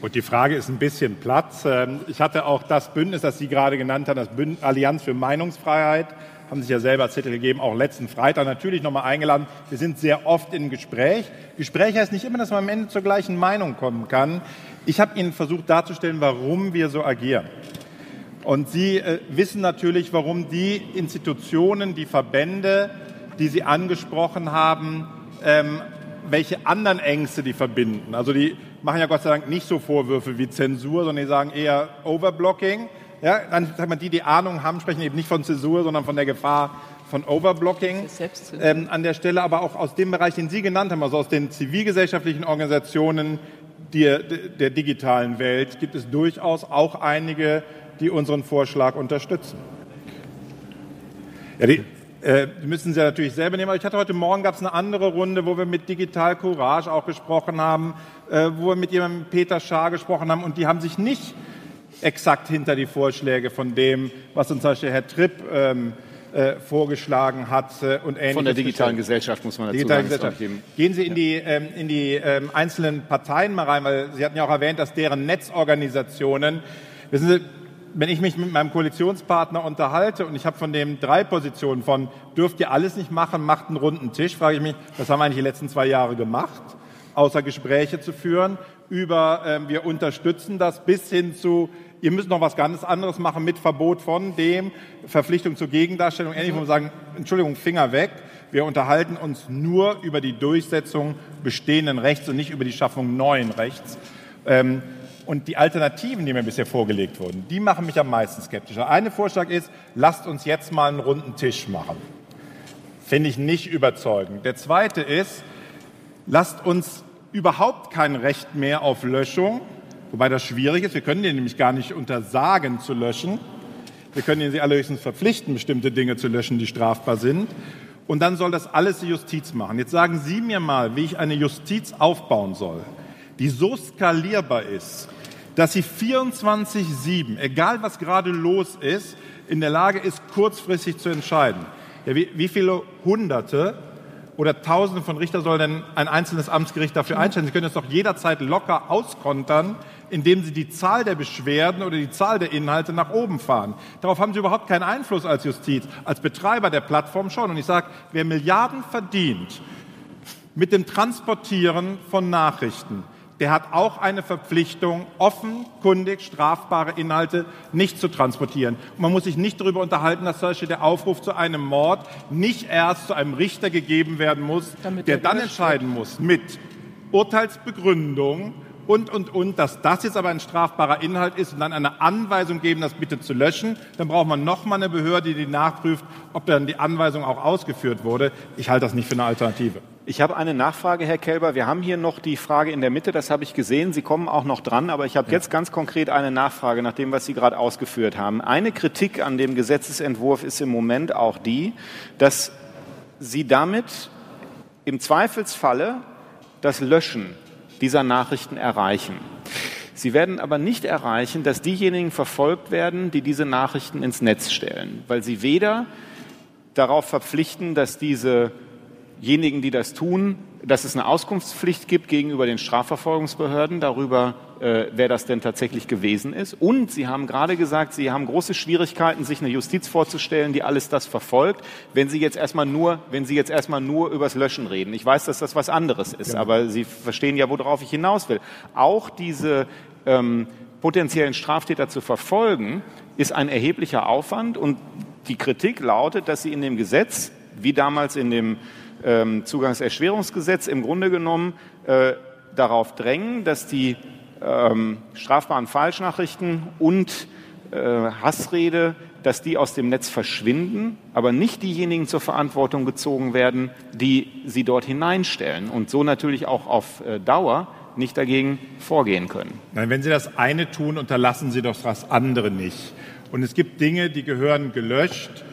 Und die Frage ist ein bisschen Platz. Ähm, ich hatte auch das Bündnis, das Sie gerade genannt haben, das Bündnis Allianz für Meinungsfreiheit, haben sich ja selber Zettel gegeben, auch letzten Freitag natürlich nochmal eingeladen. Wir sind sehr oft im Gespräch. Gespräch heißt nicht immer, dass man am Ende zur gleichen Meinung kommen kann. Ich habe Ihnen versucht darzustellen, warum wir so agieren. Und Sie äh, wissen natürlich, warum die Institutionen, die Verbände, die Sie angesprochen haben, ähm, welche anderen Ängste die verbinden. Also die machen ja Gott sei Dank nicht so Vorwürfe wie Zensur, sondern die sagen eher Overblocking. Ja, dann sagt man, die, die Ahnung haben, sprechen eben nicht von Zensur, sondern von der Gefahr von Overblocking. Ähm, an der Stelle aber auch aus dem Bereich, den Sie genannt haben, also aus den zivilgesellschaftlichen Organisationen der, der digitalen Welt, gibt es durchaus auch einige, die unseren Vorschlag unterstützen. Ja, die, äh, müssen Sie ja natürlich selber nehmen. Aber ich hatte heute Morgen gab es eine andere Runde, wo wir mit Digital Courage auch gesprochen haben, äh, wo wir mit jemandem Peter Schaar gesprochen haben und die haben sich nicht exakt hinter die Vorschläge von dem, was uns zum Beispiel Herr Tripp ähm, äh, vorgeschlagen hat äh, und ähnliches. Von der digitalen Gesellschaft muss man dazu digitalen sagen. Gehen Sie in die, ähm, in die ähm, einzelnen Parteien mal rein, weil Sie hatten ja auch erwähnt, dass deren Netzorganisationen, wissen Sie, wenn ich mich mit meinem Koalitionspartner unterhalte und ich habe von dem drei Positionen von dürft ihr alles nicht machen, macht einen runden Tisch, frage ich mich, was haben wir eigentlich die letzten zwei Jahre gemacht, außer Gespräche zu führen, über ähm, wir unterstützen das bis hin zu ihr müsst noch was ganz anderes machen mit Verbot von dem, Verpflichtung zur Gegendarstellung, ähnlich, wo wir sagen, Entschuldigung, Finger weg. Wir unterhalten uns nur über die Durchsetzung bestehenden Rechts und nicht über die Schaffung neuen Rechts. Ähm, und die Alternativen, die mir bisher vorgelegt wurden, die machen mich am meisten skeptisch. Der eine Vorschlag ist, lasst uns jetzt mal einen runden Tisch machen. Finde ich nicht überzeugend. Der zweite ist, lasst uns überhaupt kein Recht mehr auf Löschung, Wobei das schwierig ist. Wir können denen nämlich gar nicht untersagen zu löschen. Wir können sie allerhöchstens verpflichten, bestimmte Dinge zu löschen, die strafbar sind. Und dann soll das alles die Justiz machen. Jetzt sagen Sie mir mal, wie ich eine Justiz aufbauen soll, die so skalierbar ist, dass sie 24-7, egal was gerade los ist, in der Lage ist, kurzfristig zu entscheiden. Ja, wie, wie viele Hunderte oder Tausende von Richter soll denn ein einzelnes Amtsgericht dafür einstellen? Sie können es doch jederzeit locker auskontern, indem sie die Zahl der Beschwerden oder die Zahl der Inhalte nach oben fahren. Darauf haben sie überhaupt keinen Einfluss als Justiz, als Betreiber der Plattform schon. Und ich sage, wer Milliarden verdient mit dem Transportieren von Nachrichten, der hat auch eine Verpflichtung, offenkundig strafbare Inhalte nicht zu transportieren. Und man muss sich nicht darüber unterhalten, dass solche der Aufruf zu einem Mord nicht erst zu einem Richter gegeben werden muss, Damit der dann entscheiden muss mit Urteilsbegründung und, und, und, dass das jetzt aber ein strafbarer Inhalt ist und dann eine Anweisung geben, das bitte zu löschen, dann braucht man noch mal eine Behörde, die nachprüft, ob dann die Anweisung auch ausgeführt wurde. Ich halte das nicht für eine Alternative. Ich habe eine Nachfrage, Herr Kelber. Wir haben hier noch die Frage in der Mitte, das habe ich gesehen. Sie kommen auch noch dran, aber ich habe ja. jetzt ganz konkret eine Nachfrage nach dem, was Sie gerade ausgeführt haben. Eine Kritik an dem Gesetzesentwurf ist im Moment auch die, dass Sie damit im Zweifelsfalle das Löschen dieser Nachrichten erreichen. Sie werden aber nicht erreichen, dass diejenigen verfolgt werden, die diese Nachrichten ins Netz stellen, weil sie weder darauf verpflichten, dass diesejenigen, die das tun, dass es eine Auskunftspflicht gibt gegenüber den Strafverfolgungsbehörden darüber, äh, wer das denn tatsächlich gewesen ist. Und Sie haben gerade gesagt, Sie haben große Schwierigkeiten, sich eine Justiz vorzustellen, die alles das verfolgt, wenn Sie jetzt erstmal nur, wenn Sie jetzt erstmal nur übers Löschen reden. Ich weiß, dass das was anderes ist, ja. aber Sie verstehen ja, worauf ich hinaus will. Auch diese ähm, potenziellen Straftäter zu verfolgen, ist ein erheblicher Aufwand und die Kritik lautet, dass Sie in dem Gesetz, wie damals in dem ähm, Zugangserschwerungsgesetz, im Grunde genommen äh, darauf drängen, dass die ähm, strafbaren Falschnachrichten und äh, Hassrede, dass die aus dem Netz verschwinden, aber nicht diejenigen zur Verantwortung gezogen werden, die sie dort hineinstellen und so natürlich auch auf äh, Dauer nicht dagegen vorgehen können. Nein, wenn Sie das eine tun, unterlassen Sie doch das andere nicht. Und es gibt Dinge, die gehören gelöscht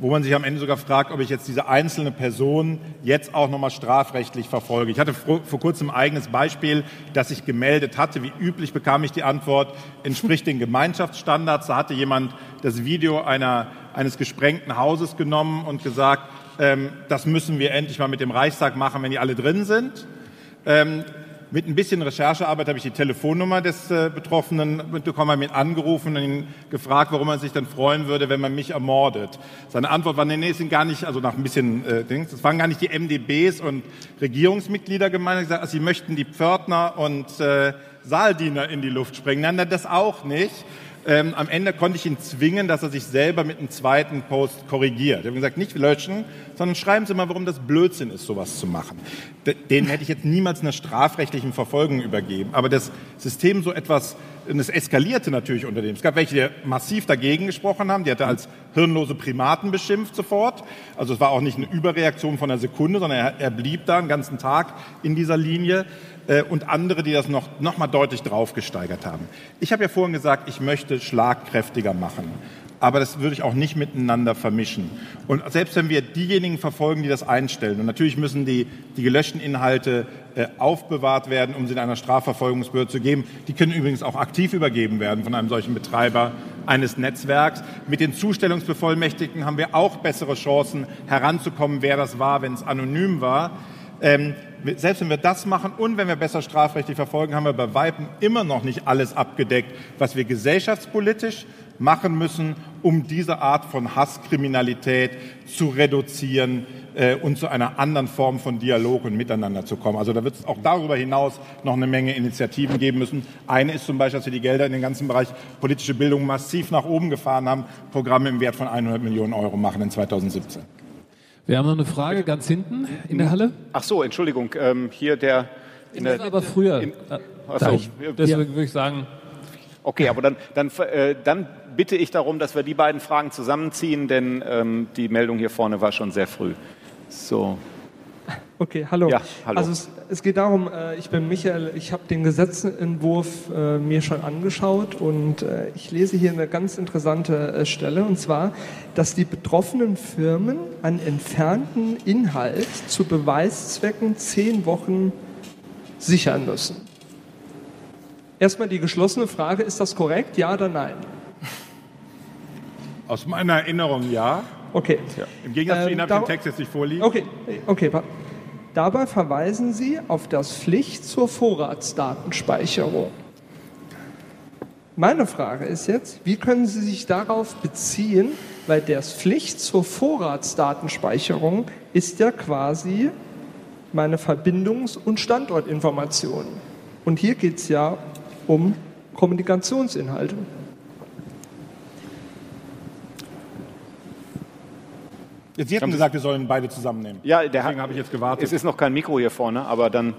wo man sich am Ende sogar fragt, ob ich jetzt diese einzelne Person jetzt auch nochmal strafrechtlich verfolge. Ich hatte vor kurzem ein eigenes Beispiel, das ich gemeldet hatte. Wie üblich bekam ich die Antwort, entspricht den Gemeinschaftsstandards. Da hatte jemand das Video einer, eines gesprengten Hauses genommen und gesagt, ähm, das müssen wir endlich mal mit dem Reichstag machen, wenn die alle drin sind. Ähm, mit ein bisschen Recherchearbeit habe ich die Telefonnummer des äh, Betroffenen mitbekommen, habe ihn angerufen und ihn gefragt, warum er sich denn freuen würde, wenn man mich ermordet. Seine Antwort war, nee, nee, es sind gar nicht, also nach ein bisschen äh, Dings, es waren gar nicht die MDBs und Regierungsmitglieder gemeint. Gesagt, sie möchten die Pförtner und äh, Saaldiener in die Luft sprengen. Nein, das auch nicht. Ähm, am Ende konnte ich ihn zwingen, dass er sich selber mit einem zweiten Post korrigiert. Ich habe gesagt, nicht löschen, sondern schreiben Sie mal, warum das Blödsinn ist, sowas zu machen. Den hätte ich jetzt niemals einer strafrechtlichen Verfolgung übergeben. Aber das System so etwas, es eskalierte natürlich unter dem. Es gab welche, die massiv dagegen gesprochen haben, die hatte als hirnlose Primaten beschimpft sofort. Also es war auch nicht eine Überreaktion von einer Sekunde, sondern er, er blieb da einen ganzen Tag in dieser Linie. Äh, und andere, die das noch, noch mal deutlich drauf gesteigert haben. Ich habe ja vorhin gesagt, ich möchte schlagkräftiger machen. aber das würde ich auch nicht miteinander vermischen. Und selbst wenn wir diejenigen verfolgen, die das einstellen, und natürlich müssen die, die gelöschten Inhalte äh, aufbewahrt werden, um sie in einer Strafverfolgungsbehörde zu geben, die können übrigens auch aktiv übergeben werden von einem solchen Betreiber eines Netzwerks. Mit den Zustellungsbevollmächtigten haben wir auch bessere Chancen heranzukommen, wer das war, wenn es anonym war. Ähm, selbst wenn wir das machen und wenn wir besser strafrechtlich verfolgen, haben wir bei Weitem immer noch nicht alles abgedeckt, was wir gesellschaftspolitisch machen müssen, um diese Art von Hasskriminalität zu reduzieren äh, und zu einer anderen Form von Dialog und Miteinander zu kommen. Also da wird es auch darüber hinaus noch eine Menge Initiativen geben müssen. Eine ist zum Beispiel, dass wir die Gelder in den ganzen Bereich politische Bildung massiv nach oben gefahren haben, Programme im Wert von 100 Millionen Euro machen in 2017. Wir haben noch eine Frage ganz hinten in der Halle. Ach so, Entschuldigung, ähm, hier der. In der, aber früher. In, achso, ich, deswegen würde ich sagen. Okay, aber dann, dann, äh, dann bitte ich darum, dass wir die beiden Fragen zusammenziehen, denn ähm, die Meldung hier vorne war schon sehr früh. So. Okay, hallo. Ja, hallo. Also es, es geht darum, äh, ich bin Michael, ich habe den Gesetzentwurf äh, mir schon angeschaut und äh, ich lese hier eine ganz interessante äh, Stelle und zwar, dass die betroffenen Firmen an entfernten Inhalt zu Beweiszwecken zehn Wochen sichern müssen. Erstmal die geschlossene Frage, ist das korrekt, ja oder nein? Aus meiner Erinnerung ja. Okay. Ja. Im Gegensatz ähm, zu Ihnen habe ich den Text jetzt nicht vorliegen. Okay, okay. Dabei verweisen Sie auf das Pflicht zur Vorratsdatenspeicherung. Meine Frage ist jetzt, wie können Sie sich darauf beziehen, weil das Pflicht zur Vorratsdatenspeicherung ist ja quasi meine Verbindungs- und Standortinformation. Und hier geht es ja um Kommunikationsinhalte. Sie hatten gesagt, wir sollen beide zusammennehmen. Ja, deswegen habe ich jetzt gewartet. Es ist noch kein Mikro hier vorne, aber dann.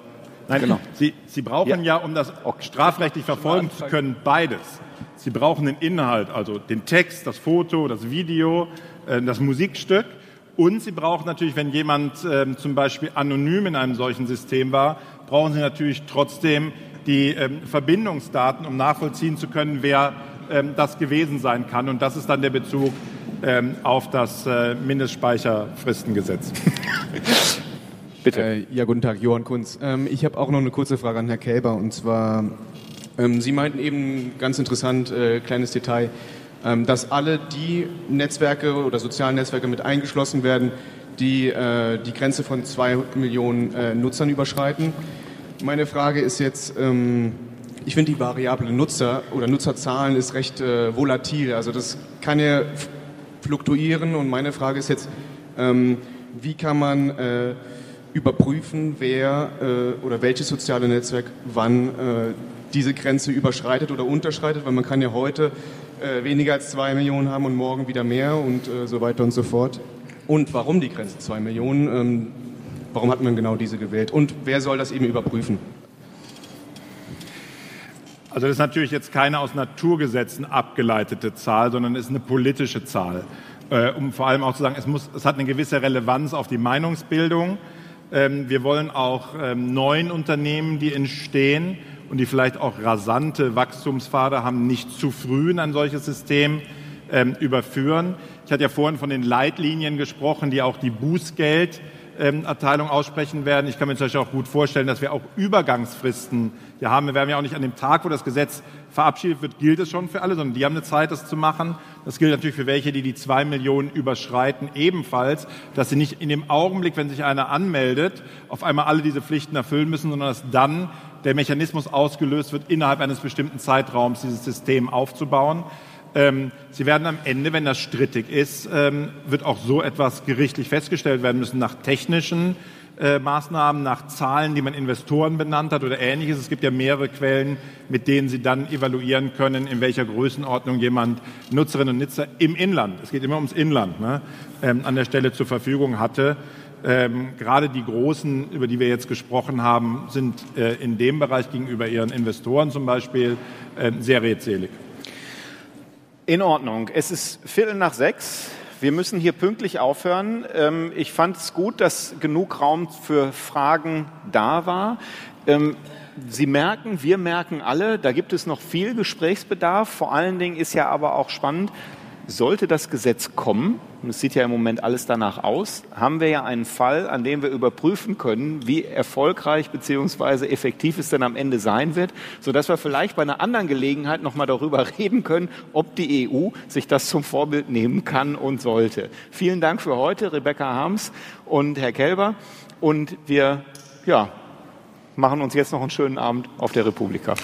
Nein, genau. Sie, Sie brauchen ja. ja, um das auch strafrechtlich verfolgen zu können, beides. Sie brauchen den Inhalt, also den Text, das Foto, das Video, äh, das Musikstück. Und Sie brauchen natürlich, wenn jemand äh, zum Beispiel anonym in einem solchen System war, brauchen Sie natürlich trotzdem die ähm, Verbindungsdaten, um nachvollziehen zu können, wer ähm, das gewesen sein kann. Und das ist dann der Bezug ähm, auf das äh, Mindestspeicherfristengesetz. Bitte. Äh, ja, guten Tag, Johann Kunz. Ähm, ich habe auch noch eine kurze Frage an Herrn Kälber. Und zwar, ähm, Sie meinten eben ganz interessant, äh, kleines Detail, ähm, dass alle die Netzwerke oder sozialen Netzwerke mit eingeschlossen werden, die äh, die Grenze von zwei Millionen äh, Nutzern überschreiten. Meine Frage ist jetzt, ähm, ich finde die Variable Nutzer oder Nutzerzahlen ist recht äh, volatil. Also das kann ja fluktuieren. Und meine Frage ist jetzt, ähm, wie kann man äh, überprüfen, wer äh, oder welches soziale Netzwerk wann äh, diese Grenze überschreitet oder unterschreitet, weil man kann ja heute äh, weniger als zwei Millionen haben und morgen wieder mehr und äh, so weiter und so fort. Und warum die Grenze zwei Millionen? Ähm, warum hat man genau diese gewählt? Und wer soll das eben überprüfen? Also das ist natürlich jetzt keine aus Naturgesetzen abgeleitete Zahl, sondern ist eine politische Zahl. Äh, um vor allem auch zu sagen, es, muss, es hat eine gewisse Relevanz auf die Meinungsbildung. Ähm, wir wollen auch ähm, neuen Unternehmen, die entstehen und die vielleicht auch rasante Wachstumspfade haben, nicht zu früh in ein solches System ähm, überführen. Ich hatte ja vorhin von den Leitlinien gesprochen, die auch die Bußgeld Erteilung aussprechen werden. Ich kann mir zum Beispiel auch gut vorstellen, dass wir auch Übergangsfristen hier haben. Wir werden ja auch nicht an dem Tag, wo das Gesetz verabschiedet wird, gilt es schon für alle, sondern die haben eine Zeit, das zu machen. Das gilt natürlich für welche, die die zwei Millionen überschreiten, ebenfalls, dass sie nicht in dem Augenblick, wenn sich einer anmeldet, auf einmal alle diese Pflichten erfüllen müssen, sondern dass dann der Mechanismus ausgelöst wird, innerhalb eines bestimmten Zeitraums dieses System aufzubauen. Ähm, Sie werden am Ende, wenn das strittig ist, ähm, wird auch so etwas gerichtlich festgestellt werden müssen nach technischen äh, Maßnahmen, nach Zahlen, die man Investoren benannt hat oder ähnliches. Es gibt ja mehrere Quellen, mit denen Sie dann evaluieren können, in welcher Größenordnung jemand Nutzerinnen und Nutzer im Inland, es geht immer ums Inland, ne, ähm, an der Stelle zur Verfügung hatte. Ähm, gerade die Großen, über die wir jetzt gesprochen haben, sind äh, in dem Bereich gegenüber ihren Investoren zum Beispiel äh, sehr redselig. In Ordnung. Es ist Viertel nach sechs. Wir müssen hier pünktlich aufhören. Ähm, ich fand es gut, dass genug Raum für Fragen da war. Ähm, Sie merken, wir merken alle, da gibt es noch viel Gesprächsbedarf. Vor allen Dingen ist ja aber auch spannend, sollte das Gesetz kommen, und es sieht ja im Moment alles danach aus, haben wir ja einen Fall, an dem wir überprüfen können, wie erfolgreich bzw. effektiv es denn am Ende sein wird, sodass wir vielleicht bei einer anderen Gelegenheit nochmal darüber reden können, ob die EU sich das zum Vorbild nehmen kann und sollte. Vielen Dank für heute, Rebecca Harms und Herr Kelber. Und wir ja, machen uns jetzt noch einen schönen Abend auf der Republika.